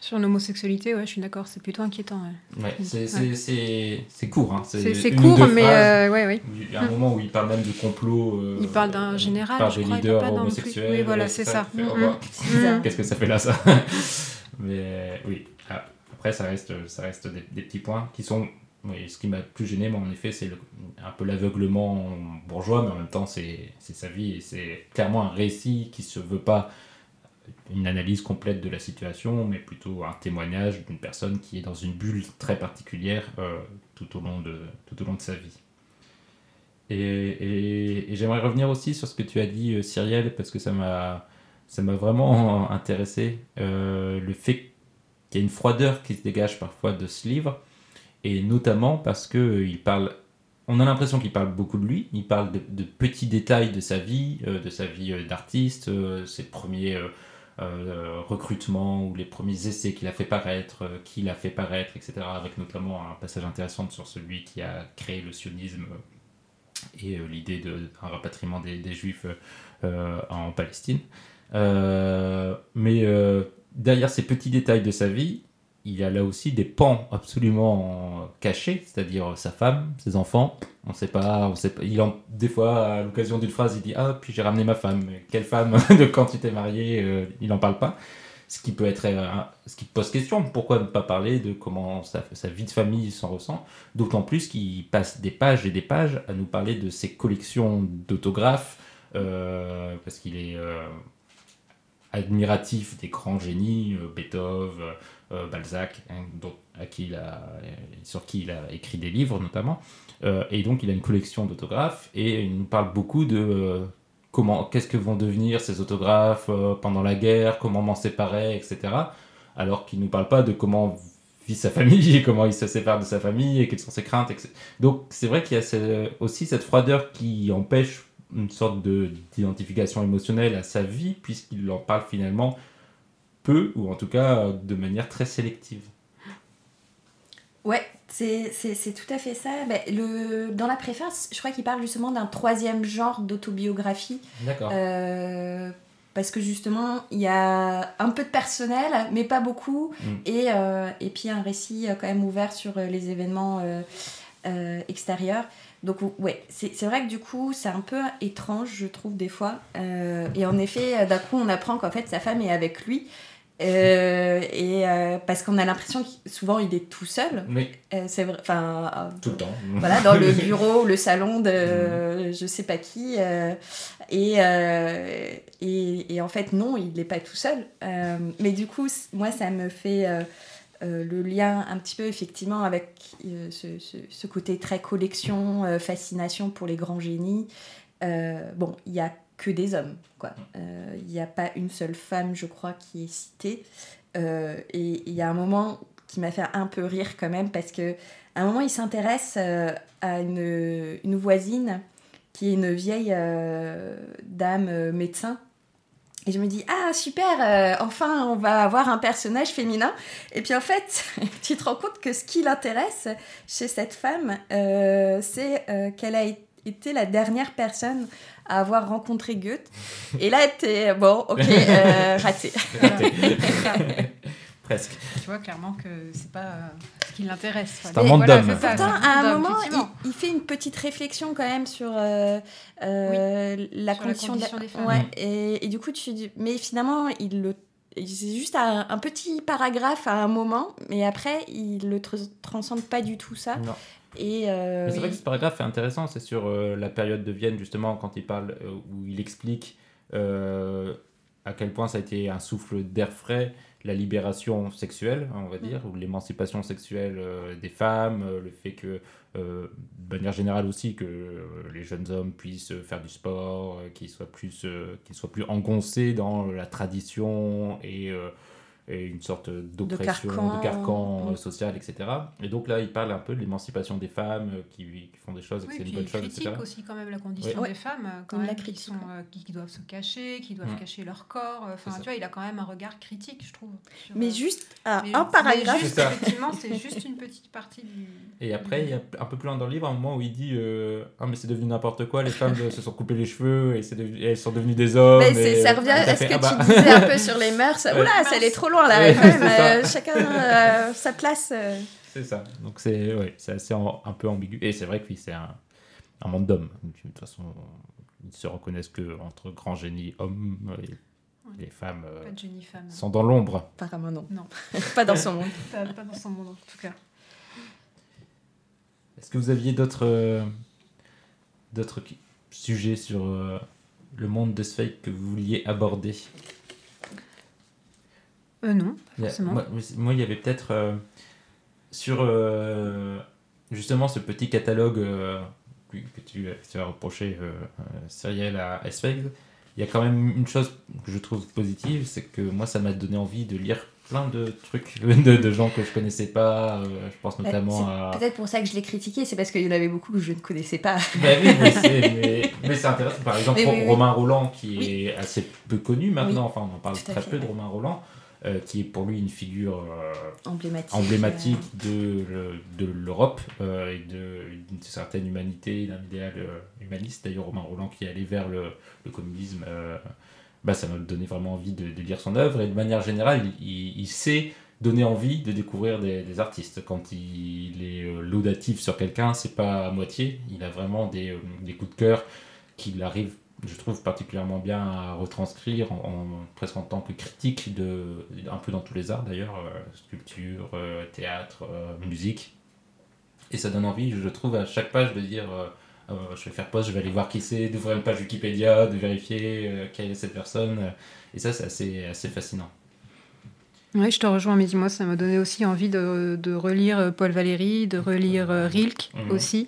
Sur l'homosexualité, ouais, je suis d'accord, c'est plutôt inquiétant. ouais. Ouais, c'est- court. Hein. C'est court, mais phrases. euh, ouais, ouais. Il y a un moment où il parle même de complot. euh, Il parle d'un euh, général, par je des crois, leaders plus- homosexuels. oui, voilà, c'est ça. Fait, oh, ça. Qu'est-ce que ça fait là, ça? Mais oui. Ah, Après, ça reste, ça reste des, des petits points qui sont. Oui, ce qui m'a plus gêné, moi, en effet, c'est un peu l'aveuglement bourgeois, mais en même temps, c'est c'est sa vie et c'est clairement un récit qui se veut pas une analyse complète de la situation, mais plutôt un témoignage d'une personne qui est dans une bulle très particulière euh, tout, au long de, tout au long de sa vie. Et, j'aimerais revenir aussi sur ce que tu as dit, euh, Cyrielle, parce que ça m'a vraiment intéressé. Euh, le fait qu'il y a une froideur qui se dégage parfois de ce livre, et notamment parce qu'il parle on a l'impression qu'il parle beaucoup de lui, il parle de, petits détails de sa vie, de sa vie d'artiste, ses premiers euh, recrutements ou les premiers essais qu'il a fait paraître, euh, qui l'a fait paraître, etc. Avec notamment un passage intéressant sur celui qui a créé le sionisme et euh, l'idée d'un rapatriement des, juifs euh, en Palestine. Mais derrière ces petits détails de sa vie, il a là aussi des pans absolument cachés, c'est-à-dire sa femme, ses enfants. On sait pas, on sait pas. Il en, des fois, à l'occasion d'une phrase, il dit ah puis j'ai ramené ma femme. Quelle femme de quand tu t'es marié euh, Il n'en parle pas. Ce qui peut être, euh, ce qui pose question. Pourquoi ne pas parler de comment sa, vie de famille s'en ressent? D'autant plus qu'il passe des pages et des pages à nous parler de ses collections d'autographes, euh, parce qu'il est admiratif des grands génies, Beethoven, euh, Balzac, hein, dont- à qui il a, sur qui il a écrit des livres notamment. Euh, et donc il a une collection d'autographes et il nous parle beaucoup de euh, comment, qu'est-ce que vont devenir ces autographes pendant la guerre, comment m'en séparer, etc. Alors qu'il ne nous parle pas de comment vit sa famille et comment il se sépare de sa famille et quelles sont ses craintes. etc. Donc c'est vrai qu'il y a aussi cette froideur qui empêche une sorte de- d'identification émotionnelle à sa vie puisqu'il en parle finalement peu ou en tout cas euh, de manière très sélective. Ouais, c'est tout à fait ça. Ben, le, dans la préface, je crois qu'il parle justement d'un troisième genre d'autobiographie. D'accord. Euh, parce que justement, il y a un peu de personnel, mais pas beaucoup. Mm. Et, euh, et puis un récit quand même ouvert sur les événements euh, extérieurs. Donc ouais, c'est vrai que du coup, c'est un peu étrange, je trouve, des fois. Et en effet, d'un coup, on apprend qu'en fait, sa femme est avec lui. Euh, et euh, parce qu'on a l'impression que souvent il est tout seul. Oui, Euh, c'est vrai. Enfin, tout le temps. voilà, dans le bureau, le salon de je sais pas qui. et, et, et en fait, non, il n'est pas tout seul. Mais du coup, moi, ça me fait le lien un petit peu effectivement avec ce, ce, ce côté très collection, fascination pour les grands génies. Bon, il n'y a que des hommes, quoi. Euh, Il n'y a pas une seule femme, je crois, qui est citée. Euh, et il y a un moment qui m'a fait un peu rire quand même parce que à un moment, il s'intéresse euh, à une, une voisine qui est une vieille euh, dame euh, médecin. Et je me dis, ah super, euh, enfin on va avoir un personnage féminin. Et puis en fait, tu te rends compte que ce qui l'intéresse chez cette femme, euh, c'est euh, qu'elle a été la dernière personne à avoir rencontré Goethe. Et là, t'es, bon, ok, euh, raté. Presque. Tu vois clairement que c'est pas euh, ce qui l'intéresse. C'est un monde Voilà, ça, Pourtant, à un moment, il, il fait une petite réflexion quand même sur euh, euh, la, Sur la condition, condition de- des femmes. Ouais, et, et du coup, tu dis, mais finalement, il le, c'est juste un, un petit paragraphe à un moment, mais après, il le tr- transcende pas du tout ça. Non. Et euh, c'est vrai que ce paragraphe est intéressant, c'est sur euh, la période de Vienne, justement, quand il parle, euh, où il explique à quel point ça a été un souffle d'air frais, la libération sexuelle, hein, on va dire, ou l'émancipation sexuelle des femmes, le fait que, de manière générale aussi, que les jeunes hommes puissent faire du sport, qu'ils soient, plus, qu'ils soient plus engoncés dans la tradition et, et une sorte d'oppression, carcan. de carcan euh, Mm. social, etc. Et donc là, il parle un peu de l'émancipation des femmes euh, qui, qui font des choses et que c'est une bonne il chose, critique etc. aussi quand même la condition Ouais. des femmes, euh, quand Il la même, qui, critique, sont, euh, qui, qui doivent se cacher, qui doivent Mm. cacher leur corps. Enfin, tu vois, il a quand même un regard critique, je trouve. sur, mais juste un, mais- un paragraphe. juste, effectivement, c'est juste une petite partie du. Et après, il y a un peu plus loin dans le livre, un moment où il dit euh, Ah, mais c'est devenu n'importe quoi, les femmes se sont coupées les cheveux et, c'est devenu- et elles sont devenues des hommes. Mais et- c'est- ça revient à ce que Ah bah. tu disais un peu sur les mœurs. Oula, ça allait trop loin là. Ouais, même, euh, chacun euh, sa place. euh. C'est ça. Donc c'est ouais, c'est assez en- un peu ambigu. Et c'est vrai que oui, c'est un, un monde d'hommes. De toute façon, ils se reconnaissent que entre grands génies hommes et les femmes euh, Pas de génie femme. sont dans l'ombre. Apparemment non. Non. pas dans son monde. Pas, pas dans son monde, en tout cas. Est-ce que vous aviez d'autres euh, sujets sur euh, le monde de Sveig que vous vouliez aborder? Euh, non, forcément. moi, moi, il y avait peut-être euh, sur euh, justement ce petit catalogue euh, que, que tu, as reproché Cyrielle à Sveig. Il y a quand même une chose que je trouve positive, c'est que moi ça m'a donné envie de lire plein de trucs, de, de gens que je connaissais pas. euh, je pense Bah, notamment à. Peut-être pour ça que je l'ai critiqué, c'est parce qu'il y en avait beaucoup que je ne connaissais pas. Bah oui, mais c'est, mais, mais c'est intéressant. Par exemple, Oui, oui, oui. Romain Roland, qui est assez peu connu maintenant, enfin, on en parle très fait, peu de. Romain Roland, euh, qui est pour lui une figure euh, Emblématique. emblématique de, le- de l'Europe euh, et de- d'une certaine humanité, d'un idéal euh, humaniste. D'ailleurs, Romain Roland qui est allé vers le, le communisme, euh, bah, ça m'a donné vraiment envie de, de lire son œuvre. Et de manière générale, il, il- il sait donner envie de découvrir des, des artistes. Quand il est euh, laudatif sur quelqu'un, c'est pas à moitié. Il a vraiment des, euh, des coups de cœur qu'il arrive, je trouve, particulièrement bien à retranscrire, en, presque en tant que critique, de, un peu dans tous les arts d'ailleurs, euh, sculpture, euh, théâtre, euh, musique. Et ça donne envie, je trouve, à chaque page de dire je vais faire pause, je vais aller voir qui c'est, d'ouvrir une page Wikipédia, de vérifier quelle est cette personne. Et ça, c'est assez, assez fascinant. Oui, je te rejoins, mais moi, ça m'a donné aussi envie de, de relire euh, Paul Valéry, de relire euh, Rilke Mhm. aussi.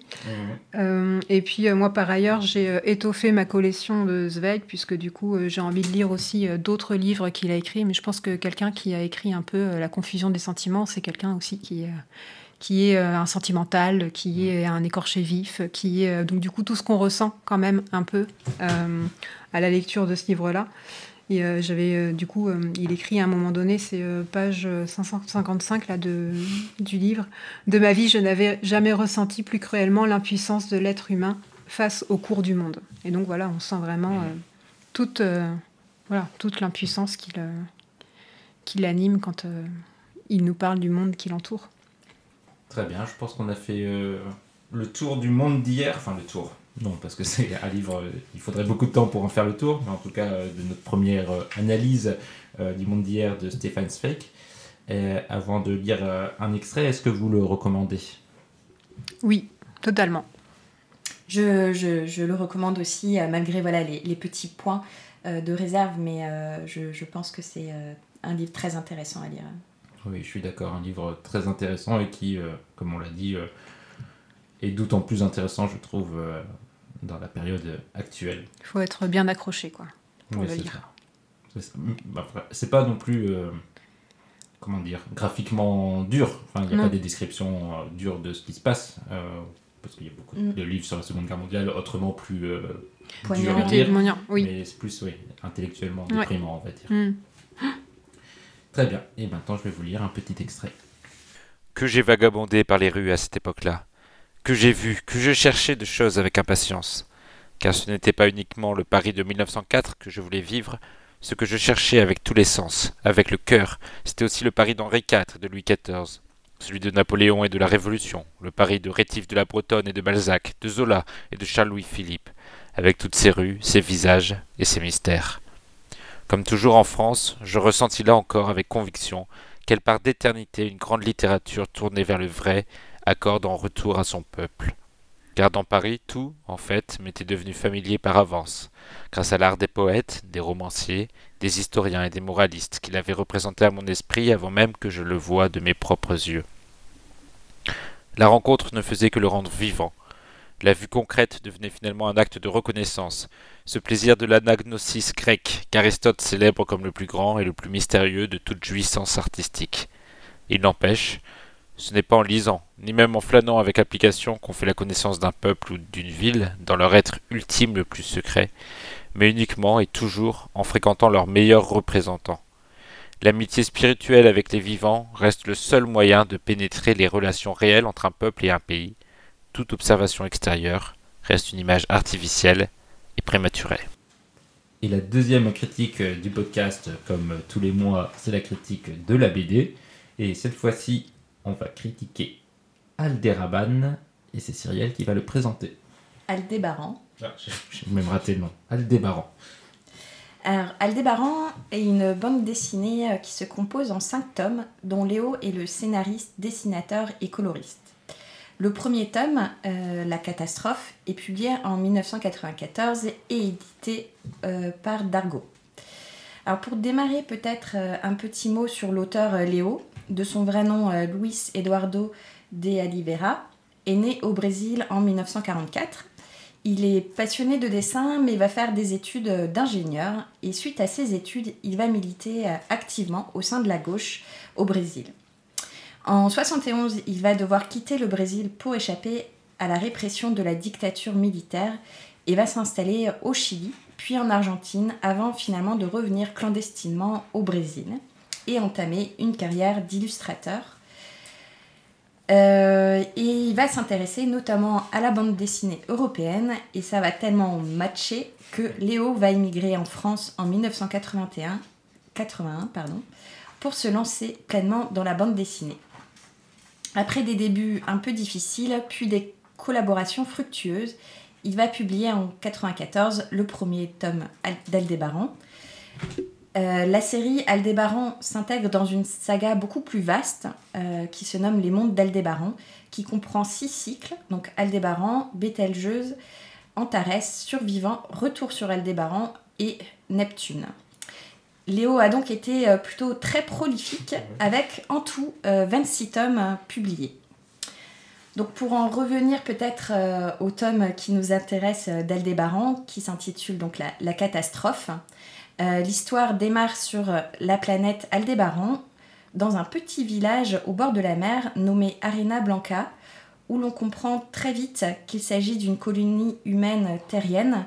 Euh, et puis, moi, par ailleurs, j'ai étoffé ma collection de Zweig, puisque du coup, j'ai envie de lire aussi d'autres livres qu'il a écrits. Mais je pense que quelqu'un qui a écrit un peu La confusion des sentiments, c'est quelqu'un aussi qui, qui est un sentimental, qui est un écorché vif, qui est donc du coup tout ce qu'on ressent quand même un peu euh, à la lecture de ce livre-là. Et euh, j'avais euh, du coup, euh, il écrit à un moment donné, c'est page 555 là, de, du livre. De ma vie, je n'avais jamais ressenti plus cruellement l'impuissance de l'être humain face au cours du monde. Et donc voilà, on sent vraiment euh, toute, voilà, toute l'impuissance qui le- qui l'anime quand il nous parle du monde qui l'entoure. Très bien, je pense qu'on a fait le tour du monde d'hier. Enfin, le tour. Non, parce que c'est un livre, il faudrait beaucoup de temps pour en faire le tour, mais en tout cas, euh, de notre première euh, analyse euh, du monde d'hier de Stéphane Zweig. Et avant de lire un extrait, est-ce que vous le recommandez? Oui, totalement. Je, je- je le recommande aussi, malgré voilà, les, les petits points de réserve, mais euh, je, je pense que c'est euh, un livre très intéressant à lire. Oui, je suis d'accord, un livre très intéressant et qui, euh, comme on l'a dit, est d'autant plus intéressant, je trouve, dans la période actuelle. Il faut être bien accroché, quoi. Pour Oui, le c'est lire. C'est. Bah, C'est pas non plus, euh, comment dire, graphiquement dur. Enfin, il n'y a Non. pas des descriptions euh, dures de ce qui se passe, euh, parce qu'il y a beaucoup Mm. de livres sur la Seconde Guerre mondiale autrement plus euh, durs à lire, oui. mais c'est plus, oui, intellectuellement Ouais. déprimant, on va dire. Mm. Très bien. Et maintenant, je vais vous lire un petit extrait. que j'ai vagabondé par les rues à cette époque-là, que j'ai vu, que je cherchais de choses avec impatience, car ce n'était pas uniquement le Paris de 1904 que je voulais vivre, ce que je cherchais avec tous les sens, avec le cœur, c'était aussi le Paris d'Henri IV et de Louis XIV, celui de Napoléon et de la Révolution, le Paris de Rétif de la Bretonne et de Balzac, de Zola et de Charles-Louis Philippe, avec toutes ses rues, ses visages et ses mystères. Comme toujours en France, je ressentis là encore avec conviction quelle part d'éternité une grande littérature tournée vers le vrai accorde en retour à son peuple. Car dans Paris, tout, en fait, m'était devenu familier par avance, grâce à l'art des poètes, des romanciers, des historiens et des moralistes qu'il avait représenté à mon esprit avant même que je le voie de mes propres yeux. La rencontre ne faisait que le rendre vivant. La vue concrète devenait finalement un acte de reconnaissance, ce plaisir de l'anagnosis grec qu'Aristote célèbre comme le plus grand et le plus mystérieux de toute jouissance artistique. Il n'empêche, ce n'est pas en lisant, ni même en flânant avec application qu'on fait la connaissance d'un peuple ou d'une ville dans leur être ultime le plus secret, mais uniquement et toujours en fréquentant leurs meilleurs représentants. L'amitié spirituelle avec les vivants reste le seul moyen de pénétrer les relations réelles entre un peuple et un pays. Toute observation extérieure reste une image artificielle et prématurée. Et la deuxième critique euh, du podcast, comme tous les mois, c'est la critique de la BD. Et cette fois-ci, on va critiquer Alderaban, et c'est Cyrielle qui va le présenter. Aldébaran. Ah, J'ai même raté le nom. Aldébaran. Alors, Aldébaran est une bande dessinée euh, qui se compose en cinq tomes, dont Léo est le scénariste, dessinateur et coloriste. Le premier tome, euh, La catastrophe, est publié en 1994 et édité euh, par Dargaud. Alors pour démarrer, peut-être euh, un petit mot sur l'auteur euh, Léo, de son vrai nom euh, Luis Eduardo de Oliveira, est né au Brésil en 1944. Il est passionné de dessin, mais va faire des études euh, d'ingénieur. Et suite à ces études, il va militer euh, activement au sein de la gauche au Brésil. En 71, il va devoir quitter le Brésil pour échapper à la répression de la dictature militaire et va s'installer au Chili, puis en Argentine, avant finalement de revenir clandestinement au Brésil et entamer une carrière d'illustrateur. Euh, et il va s'intéresser notamment à la bande dessinée européenne et ça va tellement matcher que Léo va immigrer en France en 1981 81, pardon, pour se lancer pleinement dans la bande dessinée. Après des débuts un peu difficiles, puis des collaborations fructueuses, il va publier en 94 le premier tome d'Aldébaran. Euh, la série Aldébaran s'intègre dans une saga beaucoup plus vaste euh, qui se nomme Les Mondes d'Aldébaran, qui comprend six cycles, donc Aldébaran, Bételgeuse, Antares, Survivant, Retour sur Aldébaran et Neptune. Léo a donc été euh, plutôt très prolifique avec en tout 26 tomes publiés. Donc pour en revenir peut-être au tome qui nous intéresse d'Aldébaran, qui s'intitule donc la catastrophe, euh, l'histoire démarre sur euh, la planète Aldébaran, dans un petit village au bord de la mer nommé Arena Blanca, où l'on comprend très vite qu'il s'agit d'une colonie humaine terrienne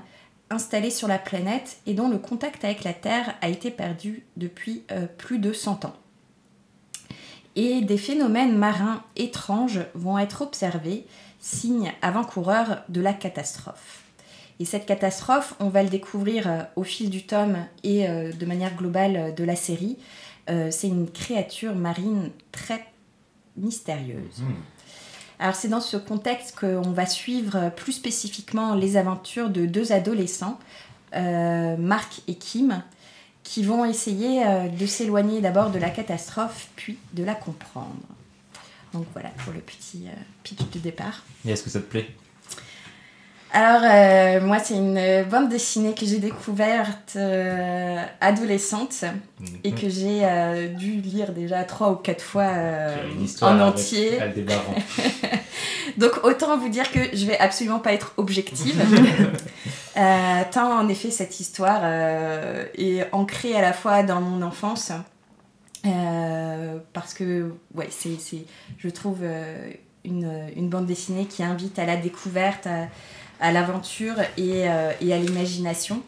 installée sur la planète et dont le contact avec la Terre a été perdu depuis euh, plus de 100 ans. Et des phénomènes marins étranges vont être observés, signe avant-coureur de la catastrophe. Et cette catastrophe, on va le découvrir euh, au fil du tome et euh, de manière globale euh, de la série. c'est une créature marine très mystérieuse. Mhm. Alors c'est dans ce contexte qu'on va suivre plus spécifiquement les aventures de deux adolescents, Marc et Kim, qui vont essayer de s'éloigner d'abord de la catastrophe, puis de la comprendre. Donc voilà pour le petit pitch de départ. Et est-ce que ça te plaît? Alors, euh, moi, c'est une bande dessinée que j'ai découverte euh, adolescente et Mhm. que j'ai euh, dû lire déjà trois ou quatre fois en entier. Donc, autant vous dire que je vais absolument pas être objective. Tant, en effet, cette histoire est ancrée à la fois dans mon enfance. parce que, ouais, c'est, c'est, je trouve une, une, bande dessinée qui invite à la découverte, à, à l'aventure et, euh, et, à l'imagination.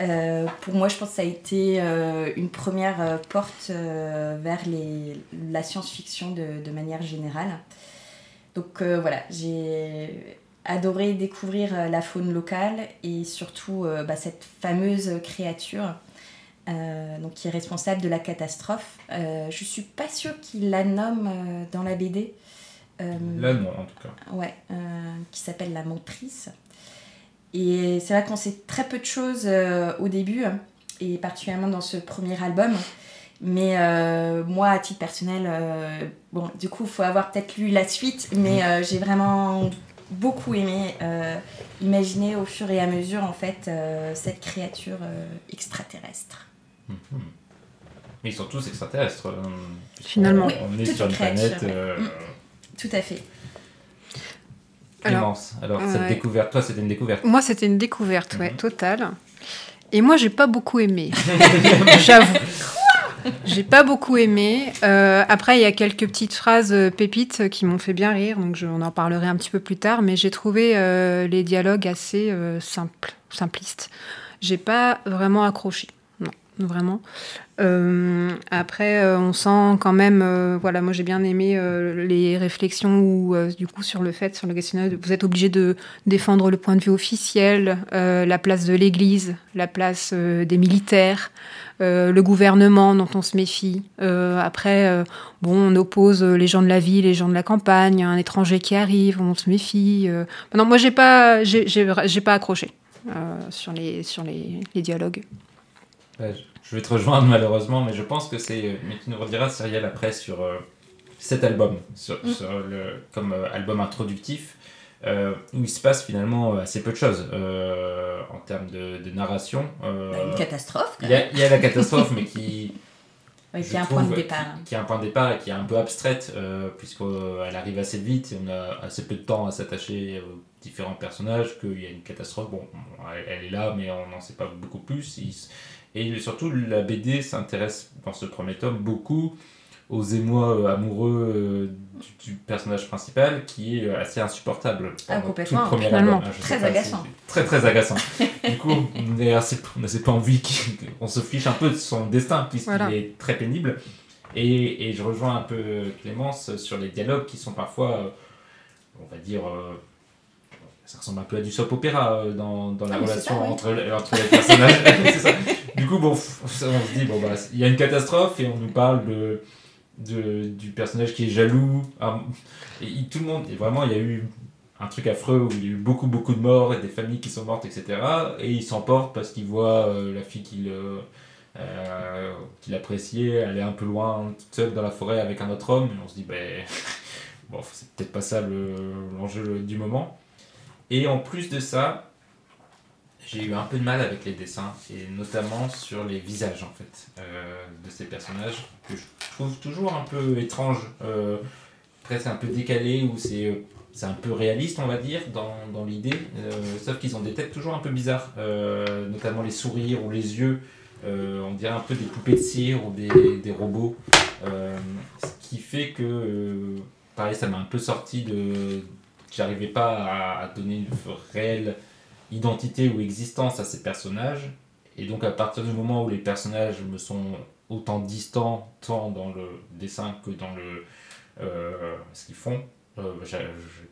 Euh, pour moi, je pense que ça a été euh, une première porte vers les, la science-fiction de, de, manière générale. Donc voilà, j'ai adoré découvrir la faune locale et surtout bah, cette fameuse créature donc, qui est responsable de la catastrophe. je suis pas sûre qu'il la nomme dans la BD. Euh, Là, non, en tout cas. Ouais, euh, qui s'appelle La Montrice. Et c'est vrai qu'on sait très peu de choses euh, au début, et particulièrement dans ce premier album. Mais euh, moi, à titre personnel, euh, bon, du coup, il faut avoir peut-être lu la suite, mais j'ai vraiment beaucoup aimé imaginer au fur et à mesure, en fait, cette créature extraterrestre. Mm -hmm. Mais ils sont tous extraterrestres. Finalement. On, on oui, est sur une planète. Mm. Tout à fait. Clémence, alors, alors cette ouais. découverte, toi c'était une découverte Moi c'était une découverte, ouais, mmh. totale. Et moi j'ai pas beaucoup aimé, j'avoue. J'ai pas beaucoup aimé. Euh, après, il y a quelques petites phrases euh, pépites qui m'ont fait bien rire, donc je, on en parlerai un petit peu plus tard. Mais j'ai trouvé euh, les dialogues assez simples, simplistes. J'ai pas vraiment accroché, non, vraiment. Euh, après, euh, on sent quand même, euh, voilà, moi j'ai bien aimé les réflexions où, du coup, sur le fait, sur le questionnaire, vous êtes obligé de défendre le point de vue officiel, la place de l'Église, la place des militaires, le gouvernement dont on se méfie. après, bon, on oppose les gens de la ville, les gens de la campagne, un étranger qui arrive, on se méfie. Non, moi j'ai pas, j'ai pas accroché sur les sur les, dialogues. Vais te rejoindre malheureusement, mais je pense que c'est. Mais tu nous rediras, Cyrielle, après sur euh, cet album, sur, mm. sur le, comme euh, album introductif, euh, où il se passe finalement assez peu de choses en termes de, de narration. Bah, une catastrophe. Il y, a, il y, a la catastrophe, mais qui. Je qui est un point de départ. Qui, qui est un point de départ et qui est un peu abstraite, puisqu'elle arrive assez vite et on a assez peu de temps à s'attacher aux différents personnages, qu'il y a une catastrophe. Bon, elle, elle est là, mais on n'en sait pas beaucoup plus. Il et surtout, la BD s'intéresse dans ce premier tome beaucoup aux émois euh, amoureux euh, du, du personnage principal qui est euh, assez insupportable Ah, complètement, tout le premier album. je sais Très si- agaçant. Très très agaçant. du coup, on n'a pas envie qu'on se fiche un peu de son destin puisqu'il Voilà. est très pénible. Et, et je rejoins un peu Clémence sur les dialogues qui sont parfois, on va dire, ça ressemble un peu à du soap opéra euh, dans, dans la Ah, relation ça, oui. entre, entre les personnages. Ça. Du coup, bon, on se dit, bon, bah, il y a une catastrophe et on nous parle de, de, du personnage qui est jaloux. Ah, et tout le monde, et vraiment, il y a eu un truc affreux où il y a eu beaucoup, beaucoup de morts et des familles qui sont mortes, etc. Et il s'emporte parce qu'il voit euh, la fille qu'il euh, euh, appréciait aller un peu loin, toute seule dans la forêt avec un autre homme. Et on se dit, ben, bon, c'est peut-être pas ça le- l'enjeu du moment. Et en plus de ça, j'ai eu un peu de mal avec les dessins, et notamment sur les visages en fait euh, de ces personnages que je trouve toujours un peu étranges, euh, presque un peu décalés, où c'est euh, c'est un peu réaliste on va dire dans, dans l'idée, sauf qu'ils ont des têtes toujours un peu bizarres, notamment les sourires ou les yeux, on dirait un peu des poupées de cire ou des, des robots, ce qui fait que, pareil, ça m'a un peu sorti de... J'arrivais pas à, donner une réelle identité ou existence à ces personnages. Et donc à partir du moment où les personnages me sont autant distants, tant dans le dessin que dans le, euh, ce qu'ils font, euh, j'ai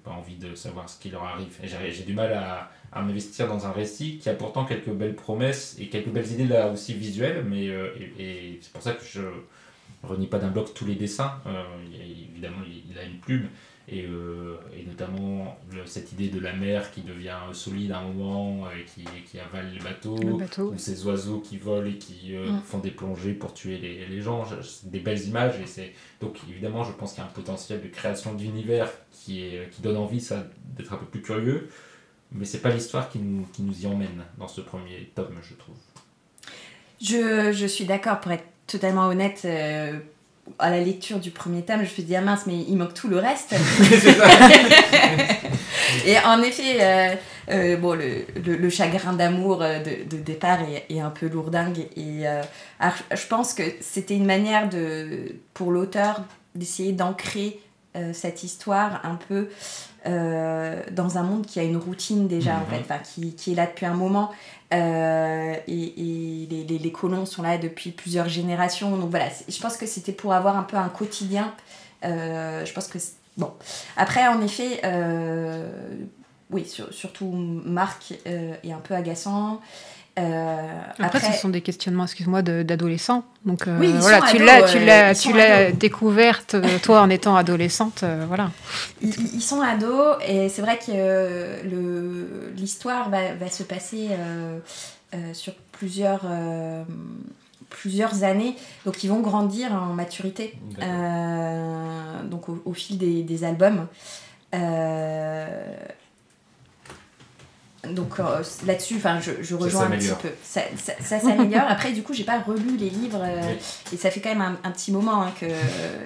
pas envie de savoir ce qui leur arrive. J'ai du mal à, à m'investir dans un récit qui a pourtant quelques belles promesses et quelques belles idées là aussi visuelles, mais euh, et, c'est pour ça que je renie pas d'un bloc tous les dessins. Euh, évidemment, il a une plume. Et, euh, et notamment le- cette idée de la mer qui devient solide à un moment et qui, qui avale les bateaux, Le bateau. ou ces oiseaux qui volent et qui euh, Mm. font des plongées pour tuer les, les gens. Des belles images et c'est donc évidemment je pense qu'il y a un potentiel de création d'univers qui, est, qui donne envie ça d'être un peu plus curieux, mais c'est pas l'histoire qui nous, qui nous y emmène dans ce premier tome je trouve. Je, je suis d'accord, pour être totalement honnête, euh, à la lecture du premier tome, je me suis dit, ah mince, mais il manque tout le reste. Et en effet, euh, euh, bon, le, le- le chagrin d'amour euh, de, de départ est, est un peu lourdingue. Et euh, alors, je pense que c'était une manière de, pour l'auteur d'essayer d'ancrer euh, cette histoire un peu euh, dans un monde qui a une routine déjà, en Mhm. fait, enfin, qui, qui est là depuis un moment. Euh, et et les, les- les colons sont là depuis plusieurs générations. Donc voilà, je pense que c'était pour avoir un peu un quotidien. Je pense que. Bon. Après, en effet, oui, sur- surtout Marc est un peu agaçant. Euh, Après, ce sont des questionnements, excuse-moi, d'adolescents. Donc euh, Oui, voilà, tu l'as, tu l'as, tu l'as découverte euh, toi en étant adolescente, euh, voilà. Ils, ils sont ados et c'est vrai que euh, le- l'histoire va, va se passer euh, euh, sur plusieurs, euh, plusieurs années. Donc ils vont grandir en maturité euh, donc au, au fil des, des albums. Donc euh, là-dessus, enfin, je, je rejoins un petit peu. Ça, ça- ça s'améliore. Après, du coup, j'ai pas relu les livres euh, Oui. et ça fait quand même un, un petit moment hein, que,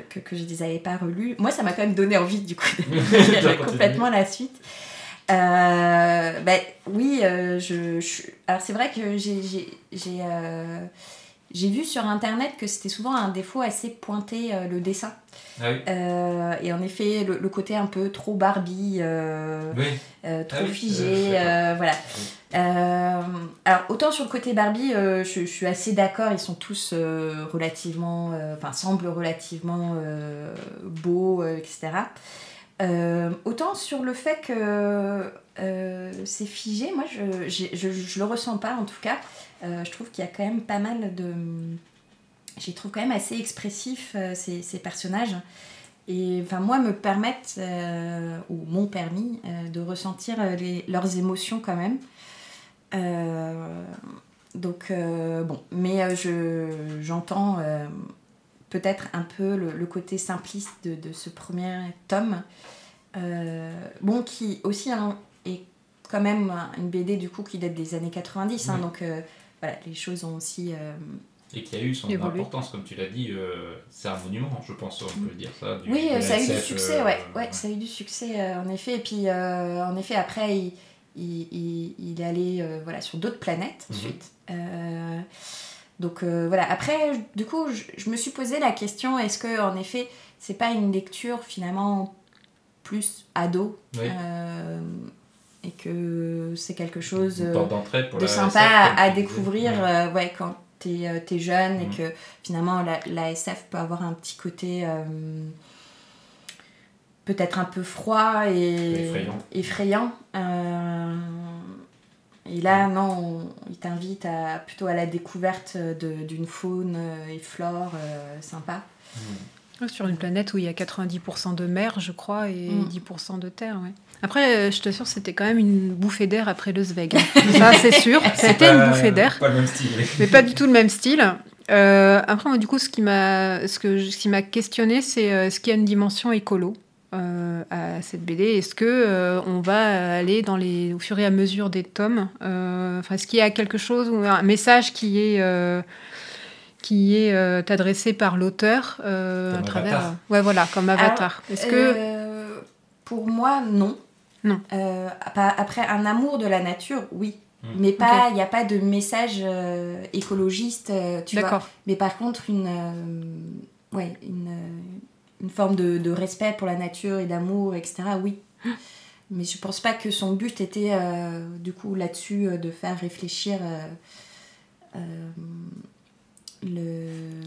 que, que je les avais pas relus. Moi, ça m'a quand même donné envie, du coup, de complètement la suite. Euh, ben, oui, euh, je, je- alors c'est vrai que j'ai j'ai- vu sur internet que c'était souvent un défaut assez pointé euh, le dessin. Ah oui. Euh, et en effet, le, le côté un peu trop Barbie, euh, Oui. trop Ah oui, je figé, voilà. Alors autant sur le côté Barbie, je, je suis assez d'accord, ils sont tous relativement, enfin semblent relativement beaux, etc. Autant sur le fait que c'est figé, moi je, je, je le ressens pas en tout cas. Euh, je trouve qu'il y a quand même pas mal de. Je les trouve quand même assez expressifs euh, ces, ces personnages. Et enfin, moi, me permettent, euh, ou m'ont permis, euh, de ressentir les- leurs émotions quand même. Donc, bon, mais je, j'entends peut-être un peu le, le côté simpliste de, de ce premier tome. Bon, qui aussi hein, est quand même une BD du coup qui date des années 90, hein, donc euh, voilà, les choses ont aussi euh, Et qui a eu son Évolué. importance, comme tu l'as dit, euh, c'est un monument, je pense, on peut dire ça. du- Oui, ça a eu du SF, succès, ouais. ouais. Ça a eu du succès, en effet. Et puis, euh, en effet, après, il, il, il- il est allé voilà, sur d'autres planètes Mhm. donc, voilà. Après, du coup, je, je me suis posé la question est-ce que, en effet, c'est pas une lecture finalement plus ado Oui. Et que c'est quelque chose. De sympa SF, à, découvrir Ouais. euh, ouais, quand t'es euh, t'es jeune et Mhm. que finalement la, la SF peut avoir un petit côté euh, peut-être un peu froid et Effrayant. effrayant. Euh, et là, non, on- il t'invite à, plutôt à la découverte d'une faune et flore euh, sympa. Sur une planète où il y a 90% de mer, je crois, et Mm. 10% de terre. Ouais. Après, euh, je t'assure, c'était quand même une bouffée d'air après le Sveg. hein. Ça, c'est sûr. C'était une bouffée d'air. Pas le même style. mais pas du tout le même style. Euh, après, moi, du coup, ce qui m'a, ce que, ce qui m'a questionné, c'est euh, est-ce qu'il y a une dimension écolo euh, à cette BD Est-ce que euh, on va aller dans les, au fur et à mesure des tomes Enfin, est-ce qu'il y a quelque chose ou un message qui est qui est euh, adressé par l'auteur euh, à travers, Avatar. euh, ouais, voilà, comme Avatar. Est-ce que Euh, pour moi, non. Non. Euh, après, un amour de la nature, oui. Mm. Mais pas, il n'y a pas de message euh, écologiste, euh, tu vois. d'accord Mais par contre, une, euh, ouais, une, une forme de, de respect pour la nature et d'amour, etc., oui. Mais je pense pas que son but était, euh, du coup, là-dessus, euh, de faire réfléchir euh, euh, le...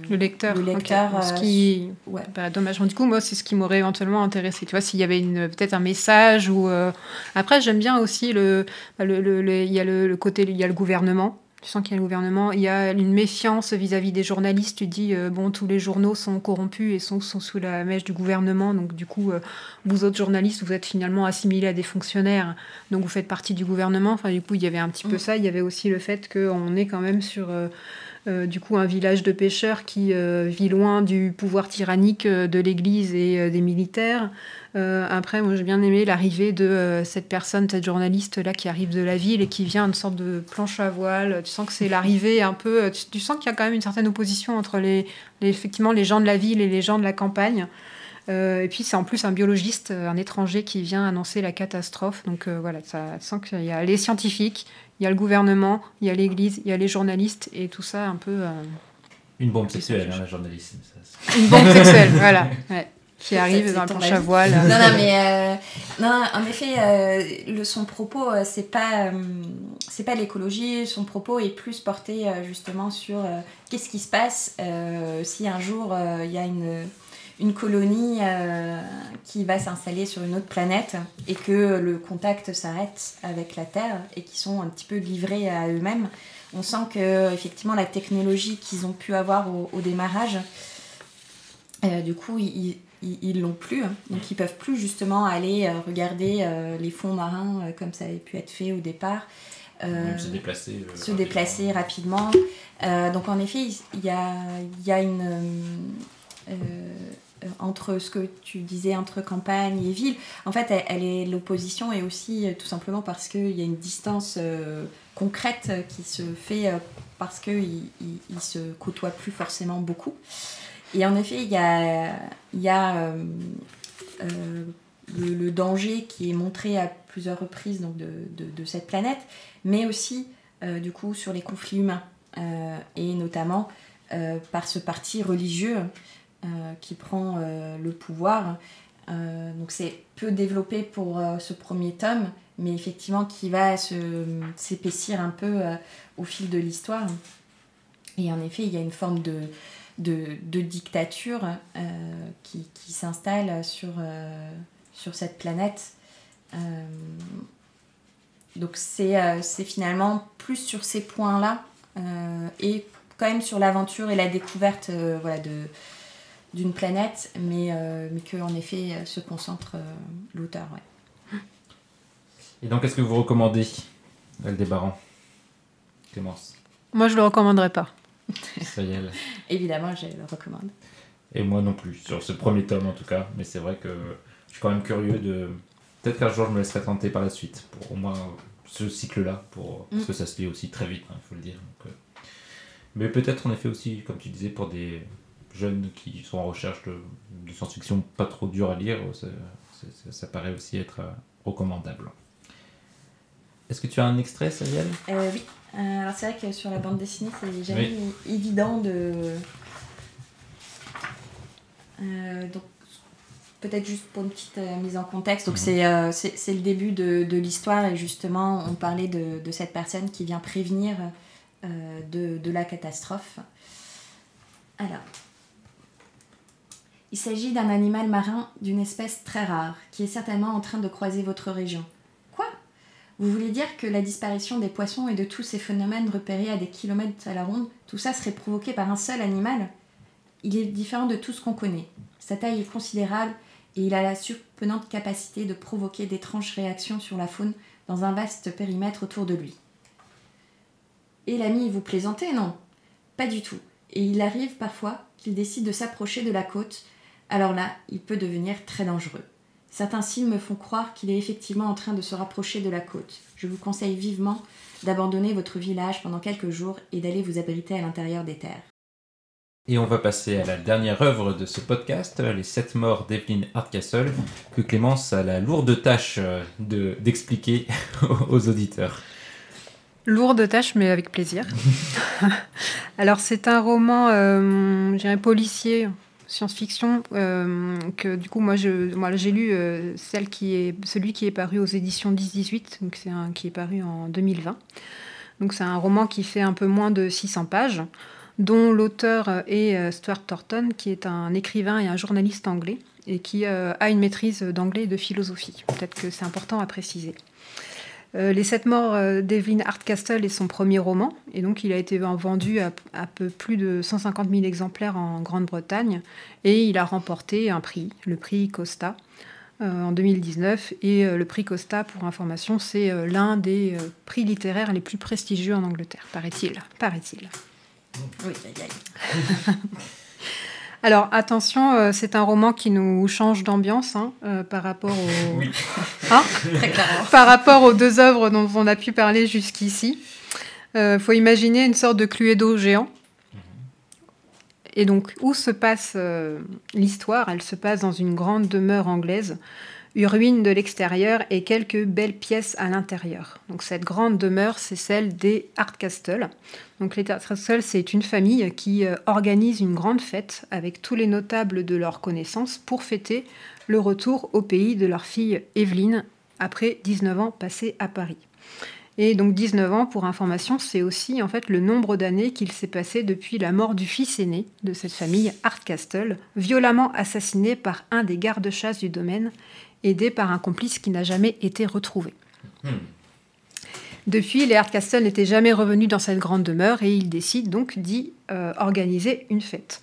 le lecteur, le lecteur, ce euh, qui Ouais. Bah, dommage. Du coup, moi, c'est ce qui m'aurait éventuellement intéressé. Tu vois, s'il y avait une, peut-être un message ou. euh, Après, j'aime bien aussi le, bah, le, le- le- il y a le, côté, il y a le gouvernement. Tu sens qu'il y a le gouvernement. Il y a une méfiance vis-à-vis des journalistes. Tu dis, euh, bon, tous les journaux sont corrompus et sont, sont sous la mèche du gouvernement. Donc, du coup, euh, vous autres journalistes, vous êtes finalement assimilés à des fonctionnaires. Donc, vous faites partie du gouvernement. Enfin, du coup, il y avait un petit peu Mm. ça. Il y avait aussi le fait qu'on est quand même sur. Euh, du coup un village de pêcheurs qui euh, vit loin du pouvoir tyrannique euh, de l'Église et des militaires. Après, moi j'ai bien aimé l'arrivée de cette personne, cette journaliste là qui arrive de la ville et qui vient une sorte de planche à voile. Tu sens que c'est l'arrivée un peu. Tu, sens qu'il y a quand même une certaine opposition entre les- effectivement les gens de la ville et les gens de la campagne. Euh, et puis c'est en plus un biologiste, euh, un étranger qui vient annoncer la catastrophe. Donc euh, voilà, ça tu sens qu'il y a les scientifiques, il y a le gouvernement, il y a l'Église, il y a les journalistes et tout ça un peu euh, Une bombe sexuelle, hein, la journaliste. une bombe sexuelle, voilà, ouais, qui arrive dans le à voile. non, non, mais euh, non, en effet, euh, le, son propos, c'est pas, euh, c'est pas l'écologie. Son propos est plus porté euh, justement sur euh, qu'est-ce qui se passe euh, si un jour euh, il y a une, une colonie euh, qui va s'installer sur une autre planète et que le contact s'arrête avec la Terre et qui sont un petit peu livrés à eux-mêmes. On sent que effectivement la technologie qu'ils ont pu avoir au, au démarrage, euh, du coup, ils, ils, l'ont plus. hein. Donc, ils peuvent plus justement aller euh, regarder euh, les fonds marins euh, comme ça avait pu être fait au départ. Euh, Même se déplacer. se rapidement. déplacer rapidement. Donc en effet, il y a, il y a une... euh, entre ce que tu disais, entre campagne et ville, en fait, elle, est l'opposition et aussi euh, tout simplement parce qu'il y a une distance euh, concrète qui se fait parce qu'ils ils, ils se côtoient plus forcément beaucoup. Et en effet, il y a, il le, danger qui est montré à plusieurs reprises donc de, de- cette planète, mais aussi du coup sur les conflits humains et notamment par ce parti religieux qui prend euh, le pouvoir. Euh, donc c'est peu développé pour euh, ce premier tome, mais effectivement qui va s'épaissir un peu euh, au fil de l'histoire. Et en effet, il y a une forme de, dictature euh, qui, s'installe sur, euh, cette planète. Euh, donc c'est euh, finalement plus sur ces points-là euh, et quand même sur l'aventure et la découverte euh, de d'une planète, mais, euh, mais que en effet euh, se concentre euh, l'auteur. Ouais. Et donc, est-ce que vous recommandez Aldébaran? Clémence Moi, je le recommanderais pas. Sayel Évidemment, je le recommande. Et moi non plus, sur ce premier tome en tout cas. Mais c'est vrai que je suis quand même curieux de. Peut-être qu'un jour je me laisserai tenter par la suite, pour au moins ce cycle-là, pour... parce Mm. que ça se lit aussi très vite, il faut le dire. Donc, euh, Mais peut-être en effet aussi, comme tu disais, pour des jeunes qui sont en recherche de, de science-fiction pas trop dur à lire, ça, ça- ça paraît aussi être euh, recommandable. Est-ce que tu as un extrait, Sariel Euh, oui. Euh, alors c'est vrai que sur la bande dessinée, c'est jamais évident de. Euh, donc peut-être juste pour une petite euh, mise en contexte. Donc Mhm. c'est euh, c'est le début de, de l'histoire et justement on parlait de, de cette personne qui vient prévenir euh, de, de la catastrophe. Alors. Il s'agit d'un animal marin d'une espèce très rare qui est certainement en train de croiser votre région. Quoi? Vous voulez dire que la disparition des poissons et de tous ces phénomènes repérés à des kilomètres à la ronde, tout ça serait provoqué par un seul animal? Il est différent de tout ce qu'on connaît. Sa taille est considérable et il a la surprenante capacité de provoquer d'étranges réactions sur la faune dans un vaste périmètre autour de lui. Et l'ami, vous plaisantez, non? Pas du tout. Et il arrive parfois qu'il décide de s'approcher de la côte, alors là, il peut devenir très dangereux. Certains signes me font croire qu'il est effectivement en train de se rapprocher de la côte. Je vous conseille vivement d'abandonner votre village pendant quelques jours et d'aller vous abriter à l'intérieur des terres. Et on va passer à la dernière œuvre de ce podcast, Les Sept Morts d'Evelyn Hardcastle, que Clémence a la lourde tâche euh, de- d'expliquer aux auditeurs. Lourde tâche, mais avec plaisir. Alors, c'est un roman, euh, je dirais, policier, science-fiction, euh, que du coup, moi, j'ai lu euh, celle qui est, celui qui est paru aux éditions 10-18, donc c'est un qui est paru en 2020. Donc, c'est un roman qui fait un peu moins de 600 pages, dont l'auteur est euh, Stuart Thornton, qui est un écrivain et un journaliste anglais, et qui a une maîtrise d'anglais et de philosophie. Peut-être que c'est important à préciser. Euh, Les Sept Morts euh, d'Evelyn Hardcastle est son premier roman, et donc il a été vendu à, à peu plus de 150 000 exemplaires en Grande-Bretagne, et il a remporté un prix, le prix Costa, euh, en 2019. Et le prix Costa, pour information, c'est l'un des prix littéraires les plus prestigieux en Angleterre, paraît-il. Paraît-il. Oui, aïe, aïe. Alors attention, euh, c'est un roman qui nous change d'ambiance hein, euh, par rapport au... Oui. Hein Très clairement. par rapport aux deux œuvres dont on a pu parler jusqu'ici. Il faut imaginer une sorte de Cluedo géant. Et donc, où se passe euh, l'histoire? Elle se passe dans une grande demeure anglaise, une ruine de l'extérieur et quelques belles pièces à l'intérieur. Donc, cette grande demeure, c'est celle des Hardcastle. Donc, les Hardcastle, c'est une famille qui euh, organise une grande fête avec tous les notables de leur connaissance pour fêter le retour au pays de leur fille Evelyne après 19 ans passés à Paris. Et donc 19 ans, pour information, c'est aussi en fait le nombre d'années qu'il s'est passé depuis la mort du fils aîné de cette famille, Hardcastle, violemment assassiné par un des gardes-chasse du domaine, aidé par un complice qui n'a jamais été retrouvé. Hmm. Depuis, les Hardcastle n'étaient jamais revenus dans cette grande demeure et ils décident donc d'y euh, organiser une fête.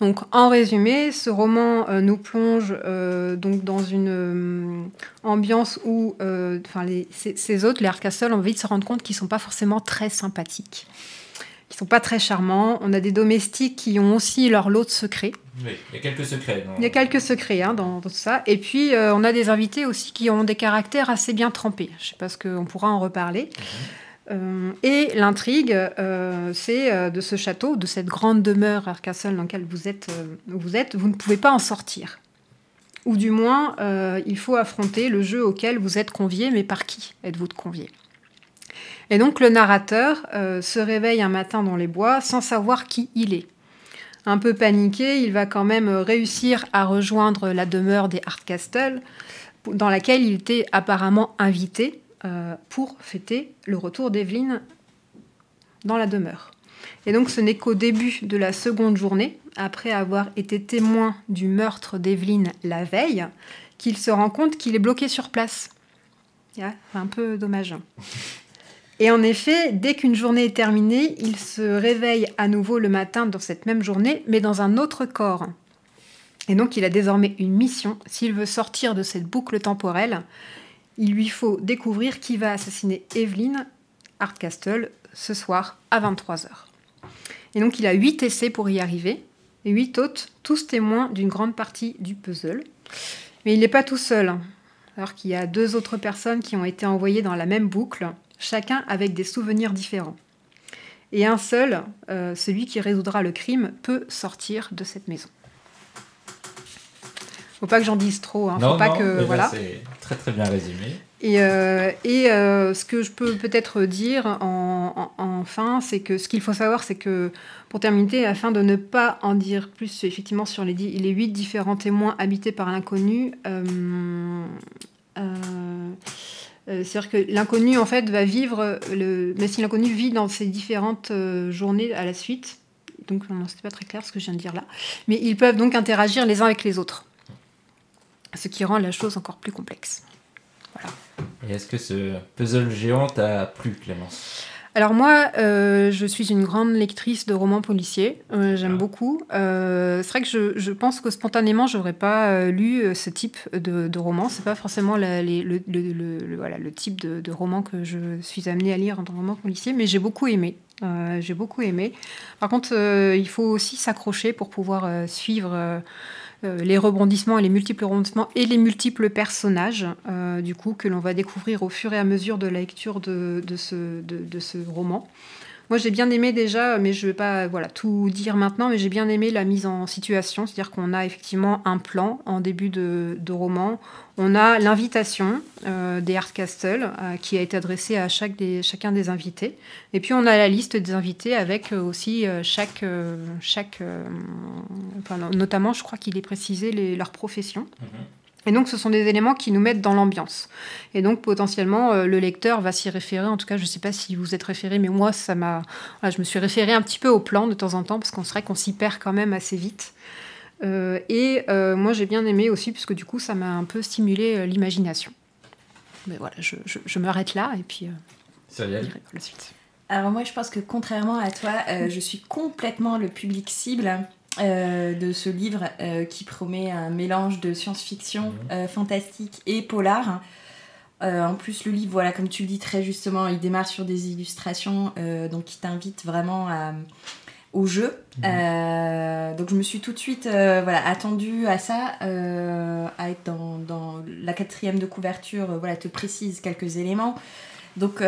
Donc, en résumé, ce roman euh, nous plonge euh, donc dans une ambiance où, enfin, ces, autres, les Hardcastle, ont envie de se rendre compte qu'ils sont pas forcément très sympathiques, qu'ils sont pas très charmants. On a des domestiques qui ont aussi leur lot de secrets. Oui, il y a quelques secrets. Il y a quelques secrets hein, dans, dans tout ça. Et puis, euh, on a des invités aussi qui ont des caractères assez bien trempés. Je sais pas ce qu'on pourra en reparler. Euh, et l'intrigue, euh, c'est de ce château, de cette grande demeure Arcastle dans laquelle vous êtes, vous êtes, vous ne pouvez pas en sortir. Ou du moins, il faut affronter le jeu auquel vous êtes convié, mais par qui êtes-vous convié Et donc le narrateur euh, se réveille un matin dans les bois sans savoir qui il est. Un peu paniqué, il va quand même réussir à rejoindre la demeure des Hardcastle, dans laquelle il était apparemment invité euh, pour fêter le retour d'Evelyne dans la demeure. Et donc ce n'est qu'au début de la seconde journée, après avoir été témoin du meurtre d'Evelyne la veille, qu'il se rend compte qu'il est bloqué sur place. Un peu dommage. Hein. Et en effet, dès qu'une journée est terminée, il se réveille à nouveau le matin dans cette même journée, mais dans un autre corps. Et donc il a désormais une mission. S'il veut sortir de cette boucle temporelle, il lui faut découvrir qui va assassiner Evelyn Hardcastle ce soir à 23h. Et donc il a huit essais pour y arriver, et huit hôtes, tous témoins d'une grande partie du puzzle. Mais il n'est pas tout seul, alors qu'il y a deux autres personnes qui ont été envoyées dans la même boucle, chacun avec des souvenirs différents. et un seul, euh, celui qui résoudra le crime, peut sortir de cette maison. Faut pas que j'en dise trop, hein. Non, pas non, que là, voilà. C'est très très bien résumé. Et, euh, et euh, ce que je peux peut-être dire en, en- enfin, c'est que ce qu'il faut savoir, c'est que pour terminer, afin de ne pas en dire plus effectivement sur les, huit différents témoins habités par l'inconnu, euh, c'est-à-dire que l'inconnu en fait va vivre, le, mais si l'inconnu vit dans ces différentes euh, journées à la suite, donc non, c'était pas très clair ce que je viens de dire là, mais ils peuvent donc interagir les uns avec les autres, ce qui rend la chose encore plus complexe. Et est-ce que ce puzzle géant t'a plu, Clémence? Alors moi, euh, je suis une grande lectrice de romans policiers. Euh, J'aime Ah. beaucoup. Euh, c'est vrai que je, je pense que spontanément, j'aurais pas lu ce type de, de roman. C'est pas forcément la- les- le, le- le- le- voilà, le type de, de roman que je suis amenée à lire en tant que roman policier, mais j'ai beaucoup aimé. J'ai beaucoup aimé. Par contre, il faut aussi s'accrocher pour pouvoir suivre les rebondissements et les multiples rebondissements et les multiples personnages, euh, du coup, que l'on va découvrir au fur et à mesure de la lecture de, de ce roman. Moi, j'ai bien aimé déjà, mais je ne vais pas voilà, tout dire maintenant, mais j'ai bien aimé la mise en situation, c'est-à-dire qu'on a effectivement un plan en début de, roman. On a l'invitation euh, des Hardcastle euh, qui a été adressée à chacun des invités. Et puis on a la liste des invités avec euh, aussi euh, chaque, chaque notamment, je crois qu'il est précisé les, leur profession. Et donc, ce sont des éléments qui nous mettent dans l'ambiance. Et donc, potentiellement, euh, le lecteur va s'y référer. En tout cas, je ne sais pas si vous êtes référé, mais moi, ça m'a. voilà, je me suis référé un petit peu au plan de temps en temps, parce qu'on serait qu'on s'y perd quand même assez vite. Euh, et euh, moi, j'ai bien aimé aussi, puisque du coup, ça m'a un peu stimulé euh, l'imagination. Mais voilà, je, je- je m'arrête là, et puis euh, je Cyril dirai par la suite. Alors moi, je pense que contrairement à toi, euh, je suis complètement le public cible euh, de ce livre euh, qui promet un mélange de science-fiction, Mhm. euh, fantastique et polar. En plus, le livre, voilà, comme tu le dis très justement, il démarre sur des illustrations, donc qui t'invitent vraiment à- au jeu. Mhm. Donc je me suis tout de suite voilà, attendue à ça, à être dans, dans la quatrième de couverture, voilà, te précise quelques éléments. Donc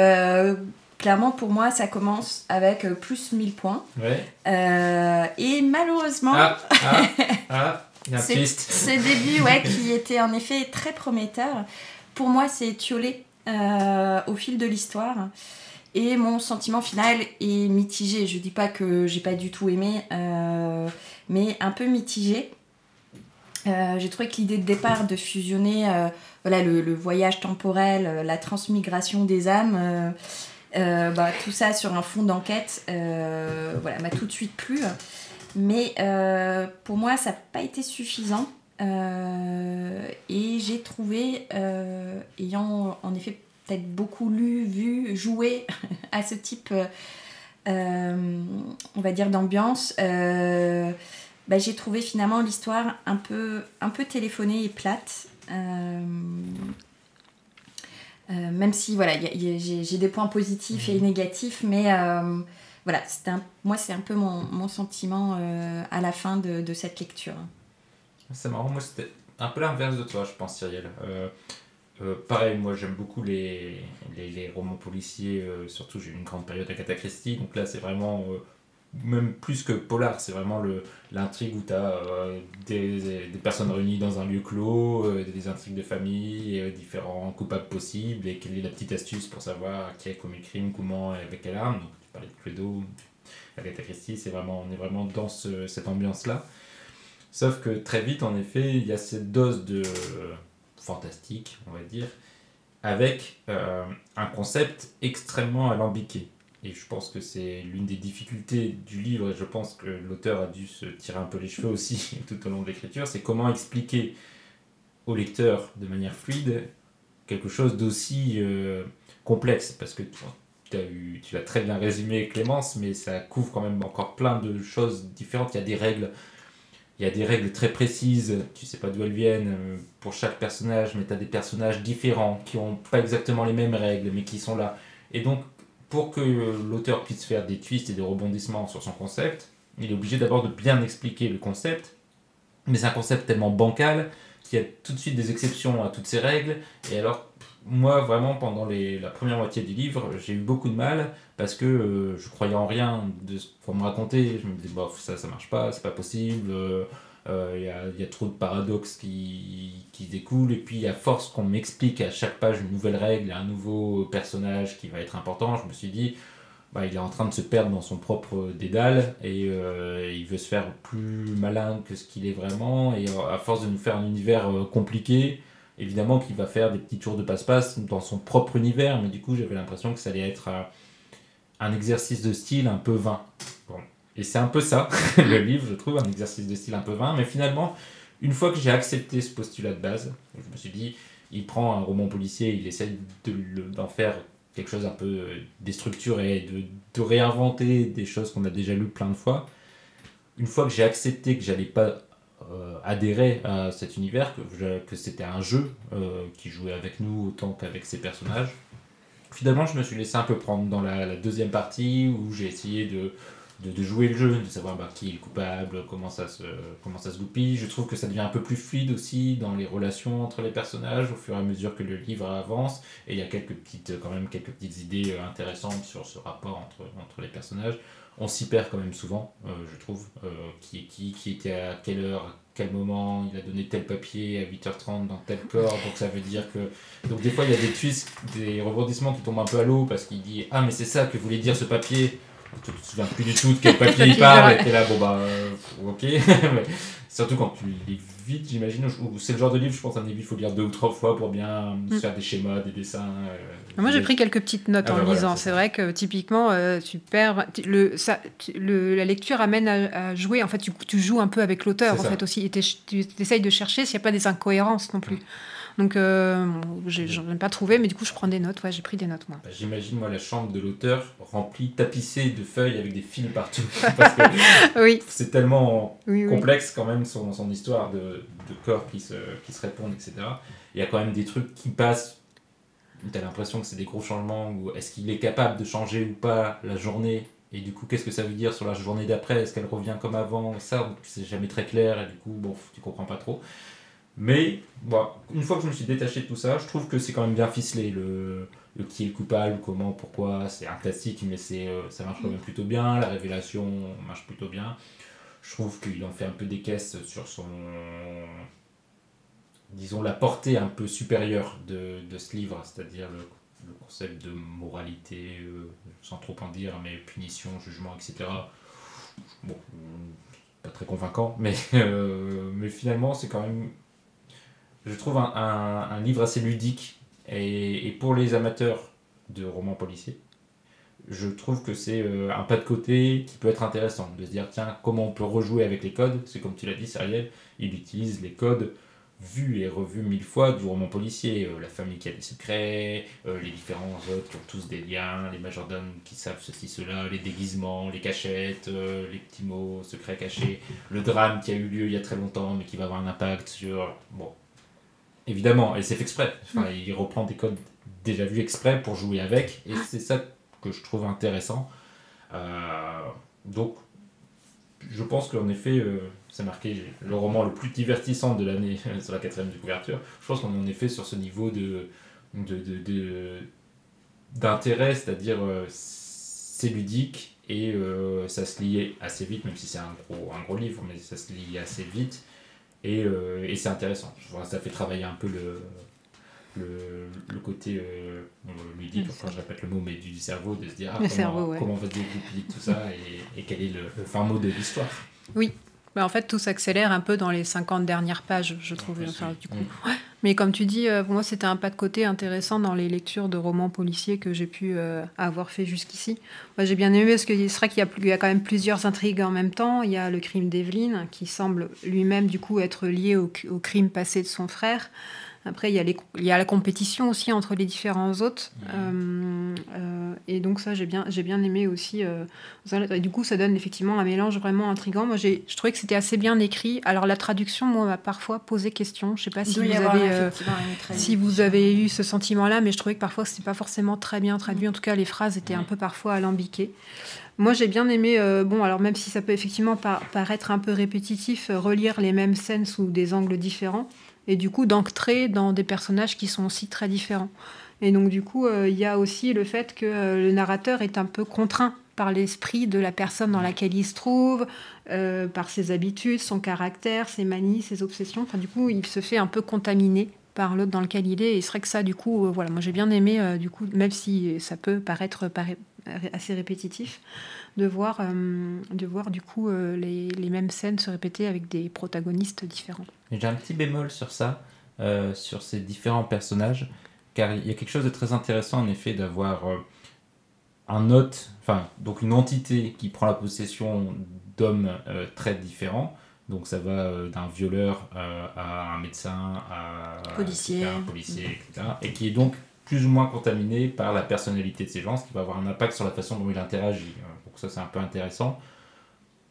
clairement pour moi ça commence avec euh, plus 1000 points. Ouais. Euh, et malheureusement, Ah, ah, ah, il y a un c'est- twist. ce début ouais, qui était en effet très prometteur, pour moi c'est étiolé euh, au fil de l'histoire. Et mon sentiment final est mitigé. Je dis pas que j'ai pas du tout aimé, euh, mais un peu mitigé. Euh, j'ai trouvé que l'idée de départ de fusionner euh, voilà, le, le voyage temporel, euh, la transmigration des âmes, euh, bah, tout ça sur un fond d'enquête, euh, voilà, m'a tout de suite plu. Mais euh, pour moi, ça n'a pas été suffisant. Et j'ai trouvé, ayant en effet peut-être beaucoup lu, vu, joué à ce type, on va dire, d'ambiance, bah, j'ai trouvé finalement l'histoire un peu, un peu téléphonée et plate. Euh, même si voilà, j'ai des points positifs et négatifs, mais euh, voilà, un- moi c'est un peu mon, mon sentiment euh, à la fin de, de cette lecture. C'est marrant, moi c'était un peu l'inverse de toi, je pense, Cyril. Euh, pareil, moi j'aime beaucoup les, les, les romans policiers, surtout j'ai eu une grande période à Christie, donc là c'est vraiment, même plus que polar, c'est vraiment l'intrigue où tu as des, des personnes réunies dans un lieu clos, euh, des intrigues de famille, euh, différents coupables possibles, et quelle est la petite astuce pour savoir qui a commis le crime, comment et avec quelle arme. Donc tu parlais de Cluedo, Agatha Christie, c'est vraiment, on est vraiment dans ce- cette ambiance-là. Sauf que très vite, en effet, il y a cette dose de euh, fantastique, on va dire, avec euh, un concept extrêmement alambiqué. Et je pense que c'est l'une des difficultés du livre, et je pense que l'auteur a dû se tirer un peu les cheveux aussi tout au long de l'écriture, c'est comment expliquer au lecteur de manière fluide quelque chose d'aussi euh, complexe. Parce que tu, as eu, tu l'as très bien résumé, Clémence, mais ça couvre quand même encore plein de choses différentes. Il y a des règles il y a des règles très précises, tu sais pas d'où elles viennent euh, pour chaque personnage, mais tu as des personnages différents qui ont pas exactement les mêmes règles, mais qui sont là. Et donc, pour que l'auteur puisse faire des twists et des rebondissements sur son concept, il est obligé d'abord de bien expliquer le concept, mais c'est un concept tellement bancal qu'il y a tout de suite des exceptions à toutes ces règles, et alors moi, vraiment, pendant la première moitié du livre, j'ai eu beaucoup de mal parce que euh, je croyais en rien de ce qu'on me racontait. Je me disais, bof, ça, ça marche pas, c'est pas possible. euh, euh, Il il y a trop de paradoxes qui, qui découlent. Et puis, à force qu'on m'explique à chaque page une nouvelle règle, un nouveau personnage qui va être important, je me suis dit, bah, il est en train de se perdre dans son propre dédale et euh, il veut se faire plus malin que ce qu'il est vraiment. Et euh, à force de nous faire un univers euh, compliqué, évidemment qu'il va faire des petits tours de passe-passe dans son propre univers, mais du coup j'avais l'impression que ça allait être euh, un exercice de style un peu vain. Et c'est un peu ça, le livre, je trouve, un exercice de style un peu vain, mais finalement, une fois que j'ai accepté ce postulat de base, je me suis dit, il prend un roman policier, il le- d'en faire quelque chose un peu euh, déstructuré, de, de réinventer des choses qu'on a déjà lues plein de fois. Une fois que j'ai accepté que j'allais pas euh, adhérer à cet univers, que, que c'était un jeu euh, qui jouait avec nous autant qu'avec ses personnages, finalement je me suis laissé un peu prendre dans la deuxième partie où j'ai essayé de, de, de jouer le jeu, de savoir bah, qui est le coupable, comment ça, se, comment ça se goupille. Je trouve que ça devient un peu plus fluide aussi dans les relations entre les personnages au fur et à mesure que le livre avance. Et il y a quelques petites, quand même quelques petites idées euh, intéressantes sur ce rapport entre, entre les personnages. On s'y perd quand même souvent, euh, je trouve. Euh, qui est qui, qui était à quelle heure, quel moment, il a donné tel papier à 8h30 dans tel corps, donc ça veut dire que... Donc des fois il y a des twists, des rebondissements qui tombent un peu à l'eau parce qu'il dit « Ah mais c'est ça que voulait dire ce papier !» Tu te souviens plus du tout de quel papier il parle, et t'es là, bon bah, euh, ok. Mais Surtout quand tu lis vite, j'imagine, ou c'est le genre de livre, je pense, un livre, il faut lire deux ou trois fois pour bien se faire des schémas, des dessins. euh, Moi, j'ai pris quelques petites notes Ah en bah voilà, lisant. c'est vrai que typiquement, euh, tu perds. Le, ça, tu- le- la lecture amène à, à jouer. En fait, tu, tu joues un peu avec l'auteur, en ça. fait, aussi. Et tu essayes de chercher s'il n'y a pas des incohérences non plus. Donc, euh, bon, j'ai- j'en ai pas trouvé, mais du coup, je prends des notes. Ouais, j'ai pris des notes, moi. Bah, J'imagine, moi, la chambre de l'auteur remplie, tapissée de feuilles avec des fils partout. Parce que Oui, c'est tellement oui. complexe quand même son, son histoire de, de corps qui se, qui se répondent, etc. Il y a quand même des trucs qui passent. Tu as l'impression que c'est des gros changements. Ou est-ce qu'il est capable de changer ou pas la journée? Et du coup, qu'est-ce que ça veut dire sur la journée d'après? Est-ce qu'elle revient comme avant? Ça, c'est jamais très clair. Et du coup, bon, tu comprends pas trop. Mais bon, une fois que je me suis détaché de tout ça, je trouve que c'est quand même bien ficelé. Le, le qui est le coupable, comment, pourquoi, c'est un classique, mais c'est, euh, ça marche quand même plutôt bien. La révélation marche plutôt bien. Je trouve qu'il en fait un peu des caisses sur son. Disons, la portée un peu supérieure de, de ce livre, c'est-à-dire le, concept de moralité, euh, sans trop en dire, mais punition, jugement, etc. Bon, pas très convaincant, mais, euh, mais finalement, c'est quand même, je trouve, un, livre assez ludique. Et, pour les amateurs de romans policiers, je trouve que c'est euh, un pas de côté qui peut être intéressant, de se dire, tiens, comment on peut rejouer avec les codes? C'est comme tu l'as dit, Cyrielle, il utilise les codes vus et revus mille fois du roman policier. Euh, la famille qui a des secrets, euh, les différents autres qui ont tous des liens, les majordomes qui savent ceci, cela, les déguisements, les cachettes, les petits mots secrets cachés, le drame qui a eu lieu il y a très longtemps mais qui va avoir un impact sur... Bon, évidemment, et c'est fait exprès. Enfin, il reprend des codes déjà vus exprès pour jouer avec, et c'est ça que je trouve intéressant. Euh, donc, je pense qu'en effet, euh, c'est marqué le roman le plus divertissant de l'année sur la quatrième de couverture. Je pense qu'on est en effet sur ce niveau de, de, de- de- d'intérêt, c'est-à-dire euh, c'est ludique et euh, ça se lit assez vite, même si c'est un gros, un gros livre, mais ça se lit assez vite et, euh, et c'est intéressant. Ça fait travailler un peu le, le, le côté euh, ludique, Le enfin je répète le mot, mais du cerveau, de se dire ah, comment, cerveau, ouais. comment va se tout ça et, et quel est le, le fin mot de l'histoire. Bah, en fait, tout s'accélère un peu dans les 50 dernières pages, je trouve. Enfin, du coup. Mm. Ouais. Mais comme tu dis, euh, pour moi, c'était un pas de côté intéressant dans les lectures de romans policiers que j'ai pu euh, avoir fait jusqu'ici. Moi, j'ai bien aimé parce que c'est vrai qu'il y, a y quand même plusieurs intrigues en même temps. Il y a le crime d'Evelyne, qui semble lui-même, du coup, être lié au, au crime passé de son frère. Après, il y, a les- il y a la compétition aussi entre les différents hôtes. Euh, euh, et donc ça, j'ai bien, j'ai bien aimé aussi. euh, ça. Et du coup, ça donne effectivement un mélange vraiment intrigant. Moi, j'ai, je trouvais que c'était assez bien écrit. Alors, la traduction, moi, m'a parfois posé question. Je sais pas si vous avez... euh, si vous avez eu ce sentiment-là, mais je trouvais que parfois c'était pas forcément très bien traduit. En tout cas, les phrases étaient un peu parfois alambiquées. Moi, j'ai bien aimé, euh, bon, alors même si ça peut effectivement par- paraître un peu répétitif, euh, relire les mêmes scènes sous des angles différents. Et du coup d'entrer dans des personnages qui sont aussi très différents. Et donc du coup, euh, il y a aussi le fait que euh, le narrateur est un peu contraint par l'esprit de la personne dans laquelle il se trouve, euh, par ses habitudes, son caractère, ses manies, ses obsessions. Enfin, du coup, il se fait un peu contaminer par l'autre dans lequel il est. Et c'est vrai que ça, du coup, voilà, moi j'ai bien aimé, du coup, même si ça peut paraître assez répétitif, de voir, de voir du coup les, mêmes scènes se répéter avec des protagonistes différents. J'ai un petit bémol sur ça, sur ces différents personnages car il y a quelque chose de très intéressant en effet d'avoir euh, un hôte, enfin donc une entité qui prend la possession d'hommes euh, très différents. Donc ça va euh, d'un violeur à un médecin, à policier, un policier, etc. Et qui est donc plus ou moins contaminé par la personnalité de ces gens, ce qui va avoir un impact sur la façon dont il interagit. Donc ça c'est un peu intéressant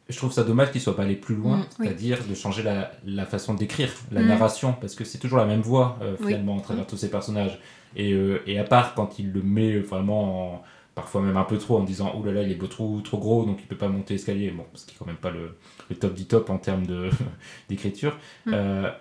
je trouve ça dommage qu'il soit pas allé plus loin, mm, c'est-à-dire de changer la, la façon d'écrire, la mm. narration, parce que c'est toujours la même voix euh, finalement à travers mm. tous ces personnages. Et, euh, et, à part quand il le met vraiment, parfois même un peu trop, en disant oh là là, il est beau, trop, trop gros, donc il peut pas monter l'escalier, bon, ce qui est quand même pas le, le top du top en termes d'écriture. Euh,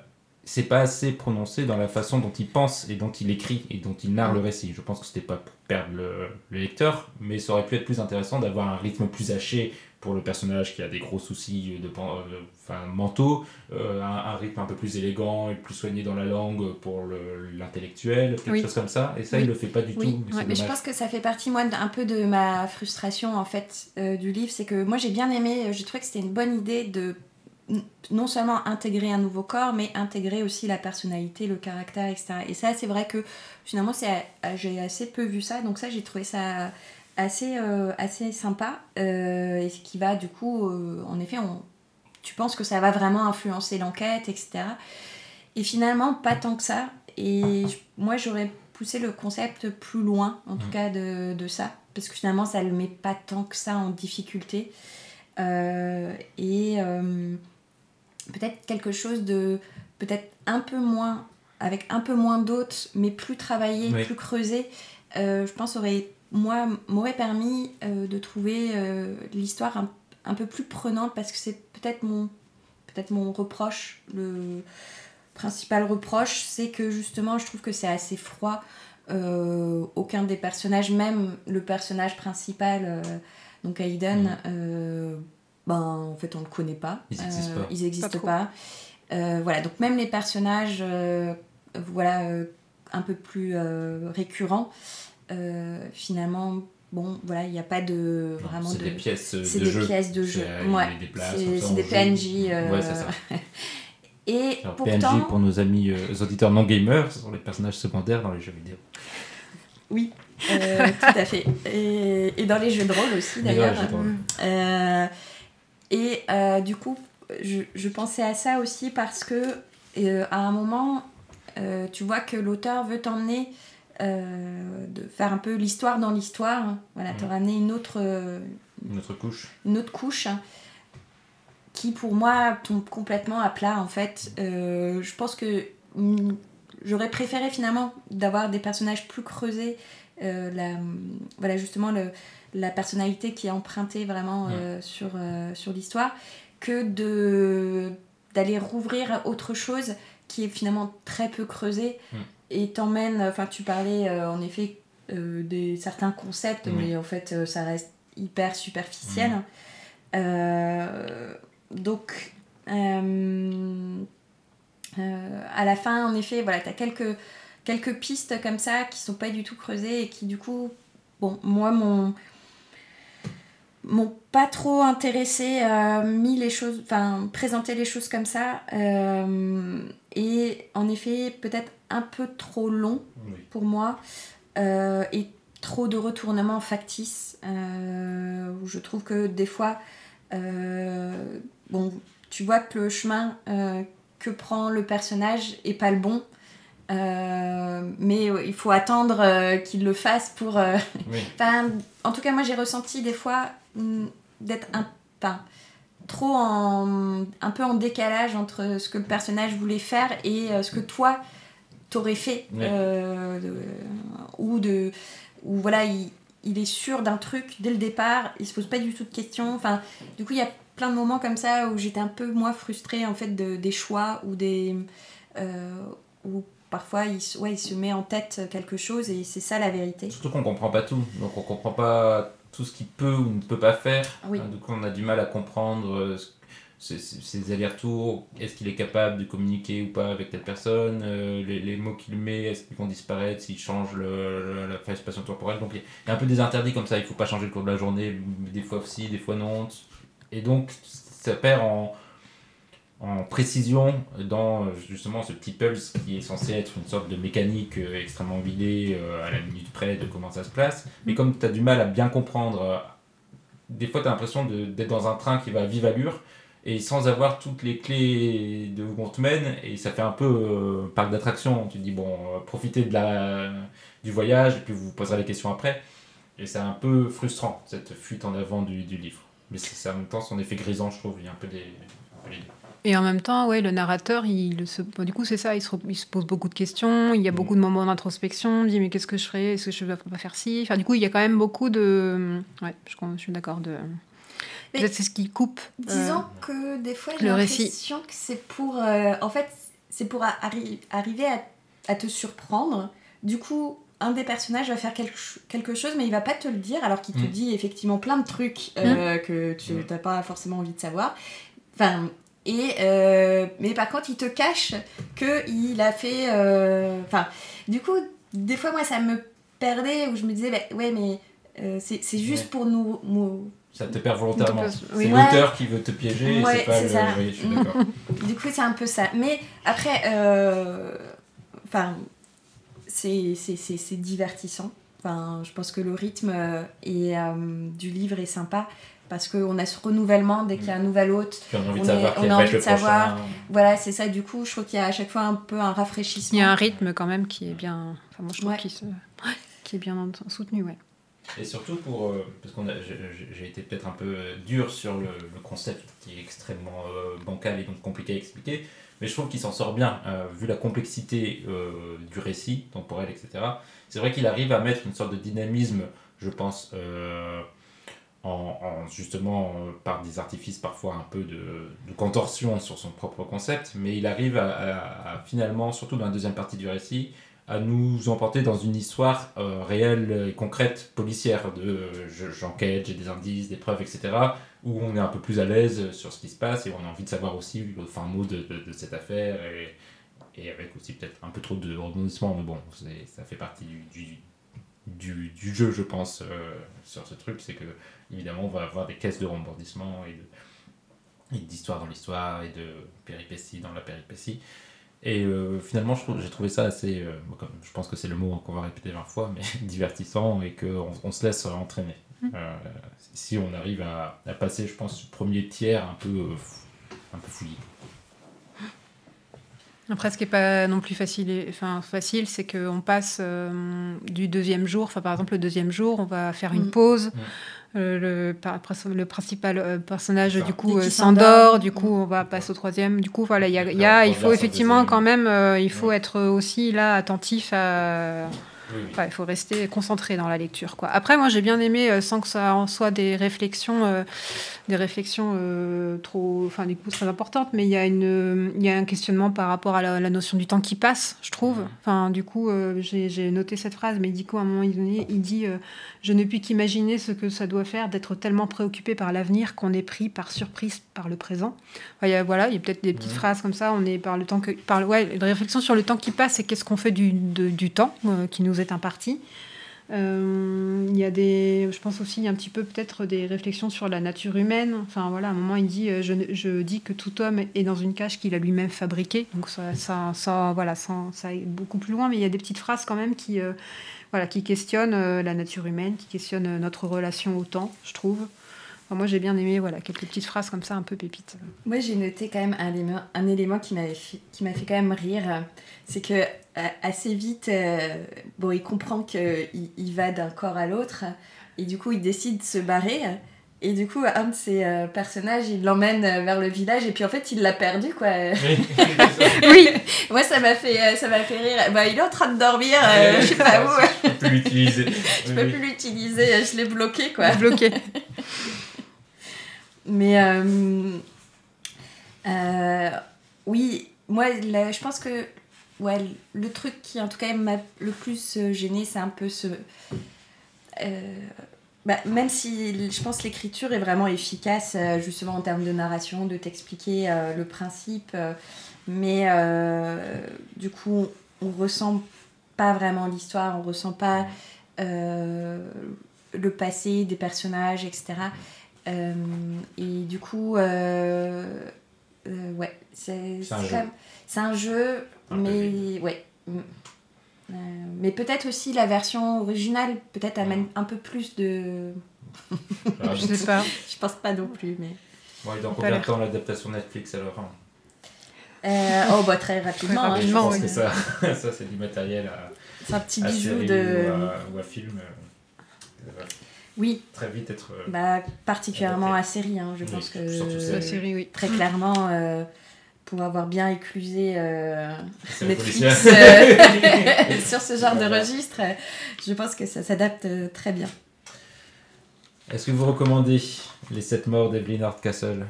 c'est pas assez prononcé dans la façon dont il pense et dont il écrit et dont il narre le récit. Je pense que c'était pas pour perdre le, le, lecteur, mais ça aurait pu être plus intéressant d'avoir un rythme plus haché, pour le personnage qui a des gros soucis de, euh, enfin, mentaux, euh, un, rythme un peu plus élégant et plus soigné dans la langue pour l'intellectuel, quelque chose comme ça. Et ça, il le fait pas du tout. Mais, je pense que ça fait partie, moi, un peu de ma frustration, en fait, euh, du livre. C'est que moi, j'ai bien aimé, j'ai trouvé que c'était une bonne idée de non seulement intégrer un nouveau corps, mais intégrer aussi la personnalité, le caractère, etc. Et ça, c'est vrai que finalement, j'ai assez peu vu ça, donc ça, j'ai trouvé ça assez, euh, assez sympa euh, et qui va du coup, euh, en effet, on, tu penses que ça va vraiment influencer l'enquête, etc. Et finalement, pas tant que ça. Et moi, j'aurais poussé le concept plus loin, en tout mmh. cas, de, de, ça. Parce que finalement, ça ne le met pas tant que ça en difficulté. et peut-être quelque chose de peut-être un peu moins, avec un peu moins d'autres, mais plus travaillé, plus creusé, je pense aurait moi, m'aurait permis euh, de trouver euh, l'histoire un, peu plus prenante parce que c'est peut-être mon, peut mon reproche, le principal reproche, c'est que justement je trouve que c'est assez froid. Euh, aucun des personnages, même le personnage principal, donc Aiden, mm. ben en fait on le connaît pas. Ils n'existent pas. voilà, donc même les personnages, voilà, un peu plus récurrents. Euh, finalement, bon, voilà, il n'y a pas de vraiment de. C'est des pièces de des pièces de jeu. Ouais. C'est des PNJ. Euh, ouais, c'est ça. Et Alors, pourtant... PNJ pour nos amis euh, auditeurs non gamers, ce sont les personnages secondaires dans les jeux vidéo. Oui, euh, tout à fait. Et, et, dans les jeux de rôle aussi d'ailleurs. Euh, et du coup, je, je, pensais à ça aussi parce que à un moment, tu vois que l'auteur veut t'emmener euh, de faire un peu l'histoire dans l'histoire. Voilà, te ramener une autre, une autre couche. Une autre couche qui pour moi tombe complètement à plat en fait. Euh, je pense que mm, j'aurais préféré finalement d'avoir des personnages plus creusés. Euh, la, voilà justement le, la personnalité qui est empruntée vraiment sur, sur l'histoire que de d'aller rouvrir autre chose qui est finalement très peu creusé mm et t'emmène, enfin tu parlais euh, en effet euh, des certains concepts, mais en fait euh, ça reste hyper superficiel. donc à la fin, en effet, voilà, tu as quelques, quelques pistes comme ça qui sont pas du tout creusées et qui du coup, bon, moi mon m'ont pas trop intéressé, euh, mis les choses, enfin présenter les choses comme ça, euh, et en effet peut-être un peu trop long pour moi, euh, et trop de retournements factices, où je trouve que des fois, bon, tu vois que le chemin que prend le personnage est pas le bon, mais il faut attendre qu'il le fasse pour. en tout cas, moi j'ai ressenti des fois Mm, d'être un, trop en, un peu en décalage entre ce que le personnage voulait faire et euh, ce que toi t'aurais fait euh, ou de ou voilà il, il est sûr d'un truc dès le départ il se pose pas du tout de questions enfin du coup il y a plein de moments comme ça où j'étais un peu moins frustrée en fait de, des choix ou des euh, où parfois il, se- ouais, il se met en tête quelque chose et c'est ça la vérité. Surtout qu'on comprend pas tout, donc on comprend pas tout ce qu'il peut ou ne peut pas faire. Oui. Hein, donc on a du mal à comprendre euh, ses allers-retours. Est-ce qu'il est capable de communiquer ou pas avec telle personne? Euh, les, les mots qu'il met, est-ce qu'ils vont disparaître s'il change le, le- la phase spatio-temporelle Donc il y a- il y a un peu des interdits comme ça. Il faut pas changer le cours de la journée, des fois si, des fois non. Et donc ça perd en en précision dans euh, justement ce petit pulse qui est censé être une sorte de mécanique euh, extrêmement huilée euh, à la minute près de comment ça se place. Mais comme tu as du mal à bien comprendre, des fois tu as l'impression d'être dans un train qui va à vive allure et sans avoir toutes les clés de où on te mène et ça fait un peu euh, parc d'attraction. Tu te dis bon, profitez de la, du voyage et puis vous vous poserez les questions après. Et c'est un peu frustrant cette fuite en avant du, du livre. Mais c'est en même temps son effet grisant, je trouve. Il y a un peu des. un peu deux. Et en même temps, ouais, le narrateur, il se, bon, du coup, c'est ça, il se, re- il se pose beaucoup de questions, il y a beaucoup de moments d'introspection, il dit mais qu'est-ce que je ferais, est-ce que je ne dois pas faire ci? Enfin, du coup, il y a quand même beaucoup de. Ouais, je, je suis d'accord. De... Peut-être c'est ce qui coupe. euh, Disons que des fois j'ai le récit. l'impression que c'est pour euh, en fait c'est pour arri- arriver à, à te surprendre. Du coup, un des personnages va faire quelque, quelque chose mais il va pas te le dire alors qu'il te Mm. dit effectivement plein de trucs euh, que tu Mm. n'as pas forcément envie de savoir. Enfin et euh, mais par contre il te cache que il a fait euh, enfin du coup des fois moi ça me perdait où je me disais bah, ouais mais euh, c'est c'est juste Ouais. pour nous, nous Ça te perd volontairement. C'est oui. l'auteur qui veut te piéger et Ouais, c'est pas c'est le. ça. Oui, je suis d'accord. Du coup, c'est un peu ça. Mais après, euh, enfin, c'est c'est- c'est- c'est divertissant. Enfin, je pense que le rythme euh, du livre est sympa parce qu'on a ce renouvellement dès qu'il y a un nouvel hôte. Puis on a envie de savoir est- on a envie de savoir. prochain. Voilà, c'est ça. Du coup, je trouve qu'il y a à chaque fois un peu un rafraîchissement. Il y a un rythme quand même qui est bien. Enfin, moi, je trouve Ouais. qu'il se... qui est bien en- soutenu, ouais. Et surtout pour. euh, parce qu'on a- j'ai- été peut-être un peu euh, dur sur le, le concept qui est extrêmement euh, bancal et donc compliqué à expliquer, mais je trouve qu'il s'en sort bien, euh, vu la complexité euh, du récit, temporel, etc. C'est vrai qu'il arrive à mettre une sorte de dynamisme, je pense, euh, en, en- justement euh, par des artifices parfois un peu de, de contorsion sur son propre concept, mais il arrive à, finalement, surtout dans la deuxième partie du récit, à nous emporter dans une histoire euh, réelle et concrète, policière, de je- j'enquête, j'ai des indices, des preuves, etc., où on est un peu plus à l'aise sur ce qui se passe et on a envie de savoir aussi le fin mot de, cette affaire, et, et avec aussi peut-être un peu trop de rebondissements, mais bon, ça fait partie du, du, du jeu, je pense, euh, sur ce truc, c'est que évidemment on va avoir des caisses de rebondissements et d'histoire dans l'histoire et de péripéties dans la péripétie. Et euh, finalement, j'ai trouvé ça assez, euh, comme- je pense que c'est le mot qu'on va répéter 20 fois, mais divertissant et qu'on on se laisse entraîner. Euh, si on arrive à, à passer, je pense, ce premier tiers un peu, un peu fouillé. Après, ce qui n'est pas non plus facile, enfin, facile c'est qu'on passe euh, du deuxième jour, enfin, par exemple, le deuxième jour, on va faire une Mm. pause. Euh, le, par- le principal euh, personnage, du coup, euh, s'endort. Du coup, on va passer au troisième. Du coup, voilà, il y a, Il il y a- faut il faut effectivement quand même, euh, il faut Ouais. être aussi là attentif à. Oui, oui. Enfin, il faut rester concentré dans la lecture. Quoi. Après, moi, j'ai bien aimé, sans que ça en soit des réflexions, euh, des réflexions euh, trop, enfin, du coup, très importantes, mais il y a une, euh, il y a un questionnement par rapport à la, la notion du temps qui passe, je trouve. Enfin, du coup, euh, j'ai noté cette phrase, mais du coup, à un moment donné, il dit, euh, je ne puis qu'imaginer ce que ça doit faire d'être tellement préoccupé par l'avenir qu'on est pris par surprise par le présent. Enfin, il y a, voilà, il y a peut-être des petites phrases comme ça. On est par le temps que, par le- ouais, une réflexion sur le temps qui passe et qu'est-ce qu'on fait du, de- du temps qui nous est imparti. Euh, il y a des, je pense aussi, il y a un petit peu peut-être des réflexions sur la nature humaine. Enfin voilà, à un moment il dit, euh, je, je dis que tout homme est dans une cage qu'il a lui-même fabriquée. Donc ça, ça, voilà, ça, ça beaucoup plus loin, mais il y a des petites phrases quand même qui, euh, voilà, qui questionnent la nature humaine, qui questionnent notre relation au temps, je trouve. Enfin, moi j'ai bien aimé, voilà, quelques petites phrases comme ça, un peu pépites. Moi, j'ai noté quand même un élément, un élément qui m'avait fait- qui m'a fait quand même rire. C'est que euh, assez vite, euh, bon, il comprend qu'il il va d'un corps à l'autre et du coup, il décide de se barrer. Et du coup, un de ses euh, personnages, il l'emmène euh, vers le village et puis en fait, il l'a perdu quoi. Oui, Moi, ça m'a fait, euh, ça m'a fait rire. Bah, il est en train de dormir, euh, je sais pas où. Je peux plus l'utiliser. Je peux plus l'utiliser, je l'ai bloqué quoi. bloqué. Mais euh, euh, oui, moi, je pense que ouais, le truc qui, en tout cas, m'a le plus euh, gêné, c'est un peu ce. bah, même si je pense que l'écriture est vraiment efficace, justement en termes de narration, de t'expliquer le principe, mais du coup, on ressent pas vraiment l'histoire, on ressent pas le passé des personnages, etc. Euh, et du coup, euh, euh, ouais, c'est C'est un même- un jeu, Un peu mais ouais. Mm. Euh, mais peut-être aussi la version originale, peut-être amène un peu plus de. Alors, Je sais pas. Je pense pas non plus, mais. ouais, dans combien de temps l'adaptation Netflix alors hein Euh, oh, bah très rapidement. Très hein, Je pense pense que ça, ça c'est du matériel à, C'est un petit à bijou série de. ou, à, ou à film. euh, Oui, très vite être. euh, bah, particulièrement Adapté. à série, hein, je Oui, pense que. surtout La série. série, oui. Très clairement, euh, pour avoir bien éclusé euh, Netflix euh, sur ce genre de registre, je pense que ça s'adapte très bien. Est-ce que vous recommandez Les 7 morts d'Evelyn Hardcastle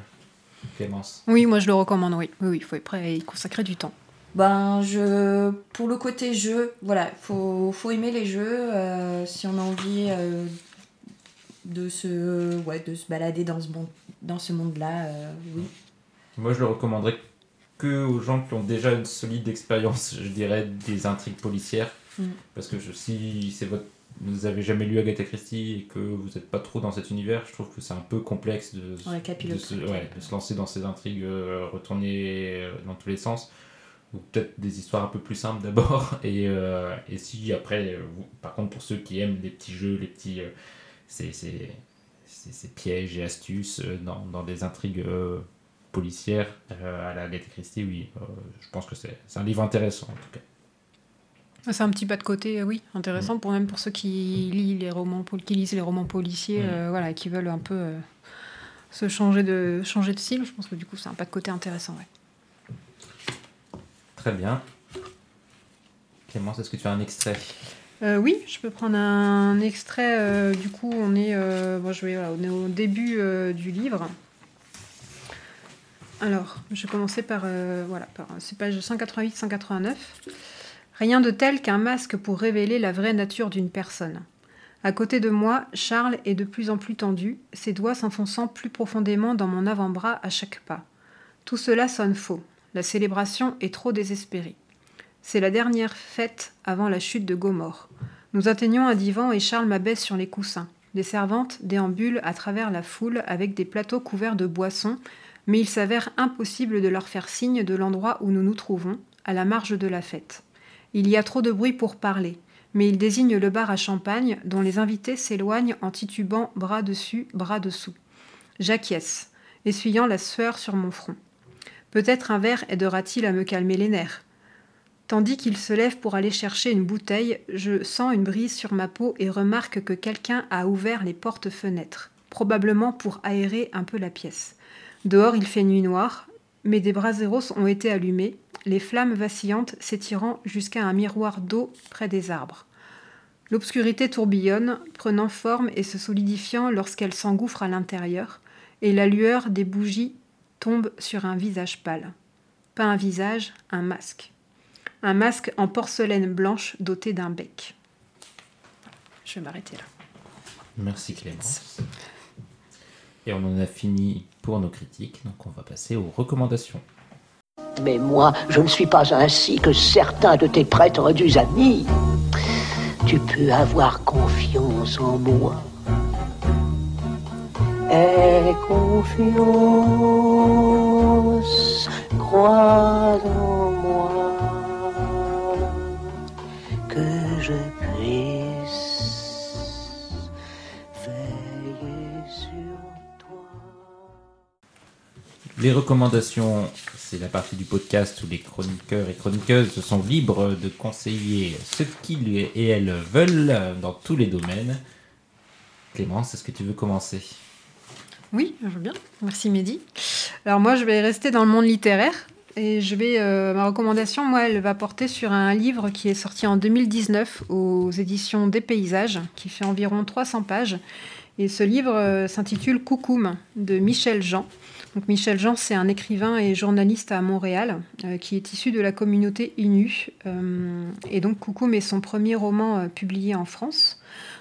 Clémence? Oui, moi je le recommande, oui. Oui, oui, il faut être prêt à y consacrer du temps. Ben, je, pour le côté jeu, voilà, faut, faut aimer les jeux. euh, si on a envie euh, de, se, ouais, de se balader dans ce, monde, dans ce monde-là, euh, oui. Moi, je le recommanderais que aux gens qui ont déjà une solide expérience, je dirais, des intrigues policières. Mm. Parce que je- si c'est votre, vous avez jamais lu Agatha Christie et que vous n'êtes pas trop dans cet univers, je trouve que c'est un peu complexe de, Ouais, de, se, ouais, de se lancer dans ces intrigues euh, retournées euh, dans tous les sens. Ou peut-être des histoires un peu plus simples d'abord. Et, euh, et si après, euh, vous- par contre, pour ceux qui aiment les petits jeux, les petits. euh, ces- ces pièges et astuces dans, dans des intrigues euh, policières euh, à la Agatha Christie, oui, euh, je pense que c'est un livre intéressant en tout cas. C'est un petit pas de côté, oui, intéressant pour même pour ceux qui lisent les romans, qui lisent les romans policiers, Mm. euh, voilà, qui veulent un peu euh, se changer de changer de style. Je pense que du coup c'est un pas de côté intéressant, ouais. Très bien. Clémence, est-ce que tu as un extrait? Euh, oui, je peux prendre un extrait. euh, du coup, on est, euh, au début euh, du livre. Alors, je vais commencer par, voilà, par c'est page 188-189. Rien de tel qu'un masque pour révéler la vraie nature d'une personne. À côté de moi, Charles est de plus en plus tendu, ses doigts s'enfonçant plus profondément dans mon avant-bras à chaque pas. Tout cela sonne faux. La célébration est trop désespérée. C'est la dernière fête avant la chute de Gomorre. Nous atteignons un divan et Charles m'abaisse sur les coussins. Les servantes déambulent à travers la foule avec des plateaux couverts de boissons, mais il s'avère impossible de leur faire signe de l'endroit où nous nous trouvons, à la marge de la fête. Il y a trop de bruit pour parler, mais il désigne le bar à champagne dont les invités s'éloignent en titubant bras dessus, bras dessous. J'acquiesce, essuyant la sueur sur mon front. Peut-être un verre aidera-t-il à me calmer les nerfs. Tandis qu'il se lève pour aller chercher une bouteille, je sens une brise sur ma peau et remarque que quelqu'un a ouvert les portes-fenêtres, probablement pour aérer un peu la pièce. Dehors, il fait nuit noire, mais des braseros ont été allumés, les flammes vacillantes s'étirant jusqu'à un miroir d'eau près des arbres. L'obscurité tourbillonne, prenant forme et se solidifiant lorsqu'elle s'engouffre à l'intérieur, et la lueur des bougies tombe sur un visage pâle. Pas un visage, un masque. Un masque en porcelaine blanche doté d'un bec. Je vais m'arrêter là. Merci Clémence. Et on en a fini pour nos critiques, donc on va passer aux recommandations. Mais moi, je ne suis pas ainsi que certains de tes prêtres dus amis. Tu peux avoir confiance en moi. Aie confiance, crois en moi, Les recommandations, c'est la partie du podcast où les chroniqueurs et chroniqueuses sont libres de conseiller ce qu'ils et elles veulent dans tous les domaines. Clémence, est-ce que tu veux commencer? Oui, je veux bien. Merci Mehdi. Alors moi, je vais rester dans le monde littéraire. Et je vais, euh, ma recommandation, moi, elle va porter sur un livre qui est sorti en 2019 aux éditions Des Paysages, qui fait environ 300 pages. Et ce livre euh, s'intitule Coucoum de Michel Jean. Michel Jean, c'est un écrivain et journaliste à Montréal euh, qui est issu de la communauté Innu. Euh, et donc Coucou est son premier roman euh, publié en France.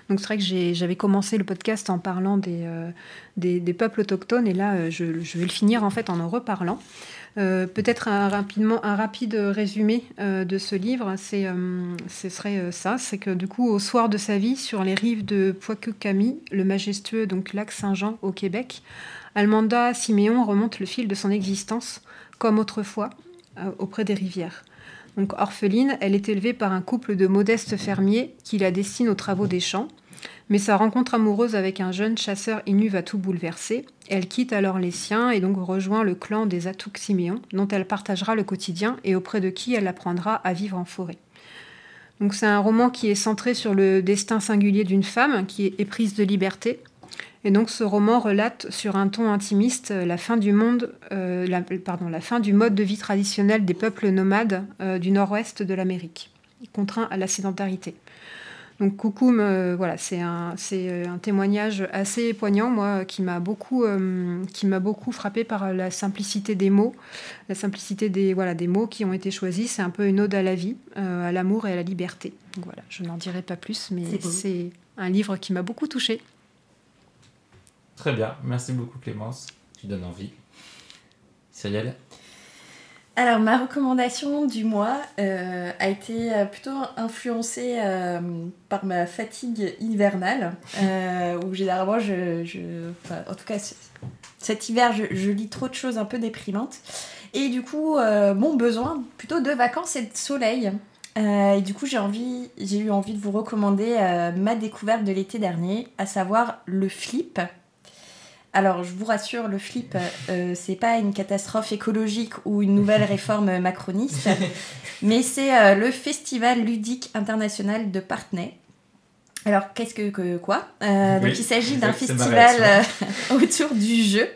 Donc c'est vrai que j'avais commencé le podcast en parlant des, des, peuples autochtones et là je, vais le finir en fait en en reparlant. Peut-être un, rapide résumé de ce livre, c'est, ce serait ça, c'est que du coup au soir de sa vie, sur les rives de Poiquecami, le majestueux donc lac Saint-Jean au Québec, Almanda Siméon remonte le fil de son existence, comme autrefois, euh, auprès des rivières. Donc orpheline, elle est élevée par un couple de modestes fermiers qui la destinent aux travaux des champs. Mais sa rencontre amoureuse avec un jeune chasseur inu va tout bouleverser. Elle quitte alors les siens et donc rejoint le clan des Atouk Siméon, dont elle partagera le quotidien et auprès de qui elle apprendra à vivre en forêt. Donc c'est un roman qui est centré sur le destin singulier d'une femme qui est éprise de liberté, et donc ce roman relate sur un ton intimiste euh, la fin du monde, euh, la, pardon, la fin du mode de vie traditionnel des peuples nomades euh, du nord-ouest de l'Amérique, contraint à la sédentarité. Donc Koukoum, voilà, c'est un, c'est un témoignage assez poignant, moi, qui m'a beaucoup, qui m'a beaucoup frappé par la simplicité des mots, la simplicité des, voilà, des mots qui ont été choisis. C'est un peu une ode à la vie, à l'amour et à la liberté. Donc voilà, je n'en dirai pas plus, mais c'est un livre qui m'a beaucoup touchée. Très bien, merci beaucoup Clémence, tu donnes envie. Cyrielle alors, ma recommandation du mois euh, a été euh, plutôt influencée euh, par ma fatigue hivernale, où généralement, je, en tout cas, cet hiver, je, lis trop de choses un peu déprimantes. Et du coup, mon besoin plutôt de vacances et de soleil. et du coup, j'ai j'ai eu envie de vous recommander ma découverte de l'été dernier, à savoir le flip alors, je vous rassure, le flip, euh, c'est pas une catastrophe écologique ou une nouvelle réforme macroniste, mais c'est euh, le Festival ludique international de Parthenay. Alors, qu'est-ce que, quoi euh, Donc, il s'agit d'un festival autour du jeu,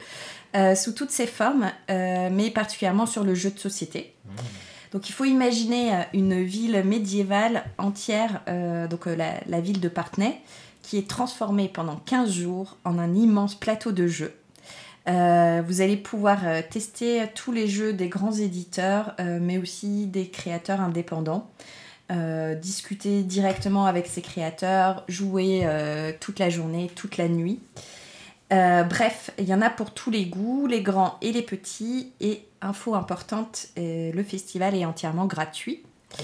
sous toutes ses formes, mais particulièrement sur le jeu de société. Mmh. Donc, il faut imaginer une ville médiévale entière, donc la, la, ville de Parthenay qui est transformé pendant 15 jours en un immense plateau de jeux. Euh, vous allez pouvoir euh, tester tous les jeux des grands éditeurs, euh, mais aussi des créateurs indépendants. discuter directement avec ces créateurs, jouer toute la journée, toute la nuit. bref, il y en a pour tous les goûts, les grands et les petits. Et info importante, le festival est entièrement gratuit. Oh.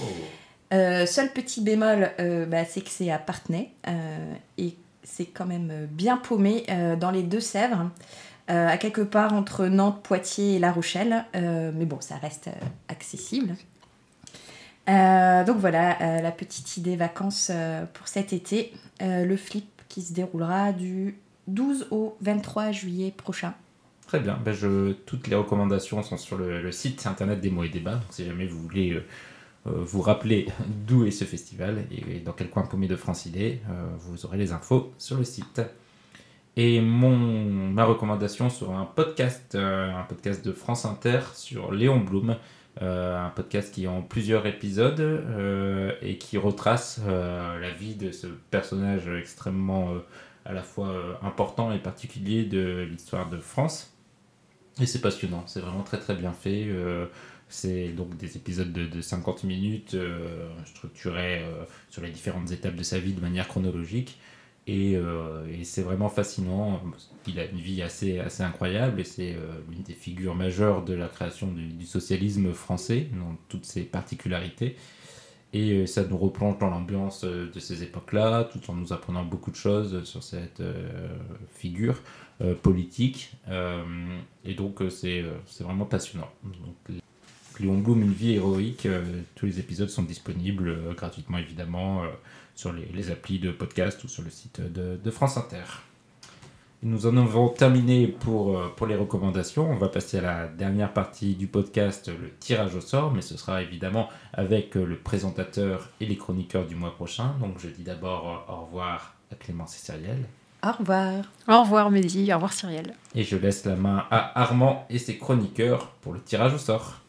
Euh, seul petit bémol, euh, bah, c'est que c'est à Parthenay euh, et c'est quand même bien paumé dans les Deux-Sèvres, à quelque part entre Nantes, Poitiers et La Rochelle. mais bon, ça reste accessible. donc voilà, la petite idée vacances pour cet été. le flip qui se déroulera du 12 au 23 juillet prochain. Très bien, ben, toutes les recommandations sont sur le, site internet des mots et débats. Donc si jamais vous voulez vous rappelez d'où est ce festival et dans quel coin paumé de France il est, euh, vous aurez les infos sur le site. Et mon, ma recommandation sera un podcast, euh, un podcast de France Inter sur Léon Blum, un podcast qui est en plusieurs épisodes et qui retrace la vie de ce personnage extrêmement à la fois important et particulier de l'histoire de France. Et c'est passionnant, c'est vraiment très très bien fait. C'est donc des épisodes de, 50 minutes euh, structurés euh, sur les différentes étapes de sa vie de manière chronologique. Euh, et, c'est vraiment fascinant. Il a une vie assez, assez incroyable et c'est l'une des figures majeures de la création du, socialisme français, dans toutes ses particularités. Et ça nous replonge dans l'ambiance de ces époques-là, tout en nous apprenant beaucoup de choses sur cette figure politique. et donc c'est vraiment passionnant. Léon Blum, une vie héroïque. Euh, tous les épisodes sont disponibles euh, gratuitement, évidemment, euh, sur les, applis de podcast ou sur le site de, France Inter. nous en avons terminé pour, pour les recommandations. On va passer à la dernière partie du podcast, le tirage au sort, mais ce sera évidemment avec le présentateur et les chroniqueurs du mois prochain. Donc je dis d'abord au revoir à Clémence et Cyrielle. Au revoir. Au revoir Mehdi, au revoir Cyrielle. Et je laisse la main à Armand et ses chroniqueurs pour le tirage au sort.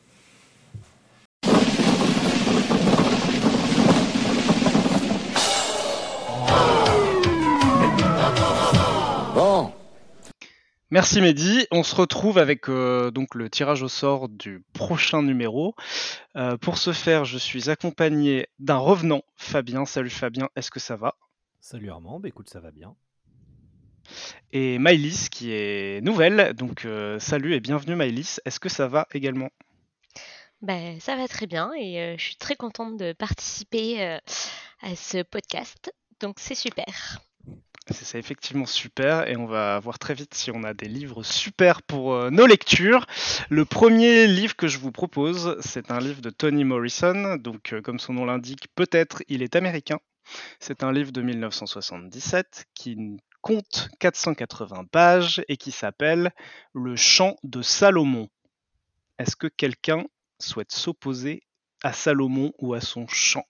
Merci Mehdi. On se retrouve avec euh, donc le tirage au sort du prochain numéro. Euh, pour ce faire, je suis accompagné d'un revenant, Fabien. Salut Fabien, est-ce que ça va? Salut Armand, bah écoute, ça va bien. Et Maïlis qui est nouvelle. Donc euh, salut et bienvenue Maïlis. Est-ce que ça va également? Ben, ça va très bien et euh, je suis très contente de participer euh, à ce podcast. Donc c'est super. C'est ça, effectivement super, et on va voir très vite si on a des livres super pour euh, nos lectures. Le premier livre que je vous propose, c'est un livre de Toni Morrison, donc euh, comme son nom l'indique, peut-être il est américain. C'est un livre de 1977 qui compte 480 pages et qui s'appelle Le chant de Salomon. Est-ce que quelqu'un souhaite s'opposer à Salomon ou à son chant?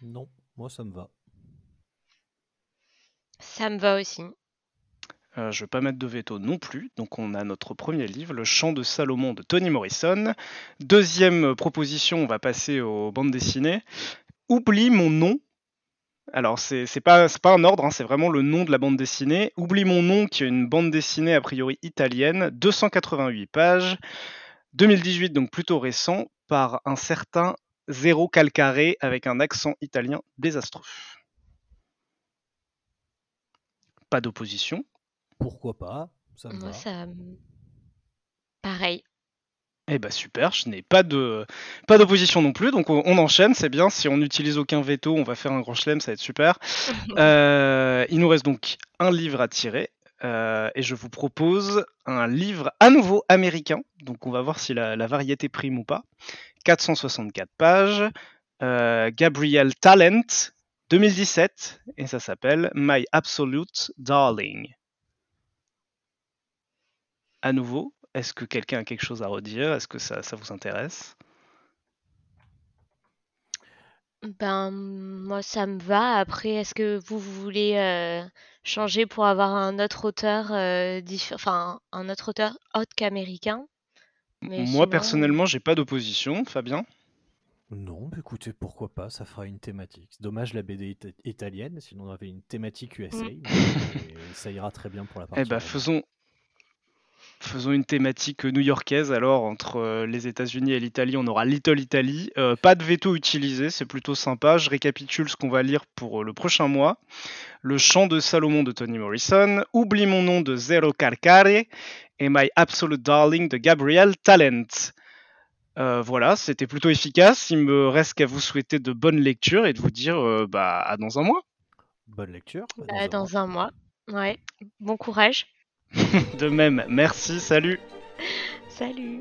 Non, moi ça me va. Ça me va aussi. Euh, je ne vais pas mettre de veto non plus. Donc on a notre premier livre, Le Chant de Salomon de Toni Morrison. Deuxième proposition, on va passer aux bandes dessinées. Oublie mon nom. Alors c'est pas, pas un ordre, hein, c'est vraiment le nom de la bande dessinée. Oublie mon nom, qui est une bande dessinée a priori italienne, 288 pages, 2018 donc plutôt récent, par un certain Zéro Calcaré avec un accent italien désastreux. Pas d'opposition. Pourquoi pas Ça me Moi, va. ça. me- Pareil. Eh bah super, je n'ai pas de pas d'opposition non plus, donc on, on enchaîne, c'est bien. Si on n'utilise aucun veto, on va faire un grand chelem, ça va être super. Euh, il nous reste donc un livre à tirer, euh, et je vous propose un livre à nouveau américain. Donc on va voir si la, la variété prime ou pas. 464 pages, euh, Gabriel Talent, 2017, et ça s'appelle My Absolute Darling. À nouveau, est-ce que quelqu'un a quelque chose à redire? Est-ce que ça, ça vous intéresse? Ben, moi, ça me va. Après, est-ce que vous, vous voulez euh, changer pour avoir un autre auteur, euh, enfin, un autre auteur autre qu'américain? Mais Moi sinon, personnellement, j'ai pas d'opposition, Fabien. Non, bah écoutez, pourquoi pas, ça fera une thématique. C'est dommage la BD ita- italienne, sinon on avait une thématique USA, Mm. mais ça ira très bien pour la partie. Eh ben roman. faisons faisons une thématique new-yorkaise alors entre euh, les États-Unis et l'Italie, on aura Little Italy. Euh, pas de veto utilisé, c'est plutôt sympa. Je récapitule ce qu'on va lire pour euh, le prochain mois. Le chant de Salomon de Toni Morrison, Oublie mon nom de Zero Calcare et My Absolute Darling de Gabriel Talent. Euh, voilà, c'était plutôt efficace. Il me reste qu'à vous souhaiter de bonnes lectures et de vous dire euh, bah, à dans un mois. Bonne lecture. à bah, un mois. dans un mois. Ouais. Bon courage. De même, merci, salut Salut.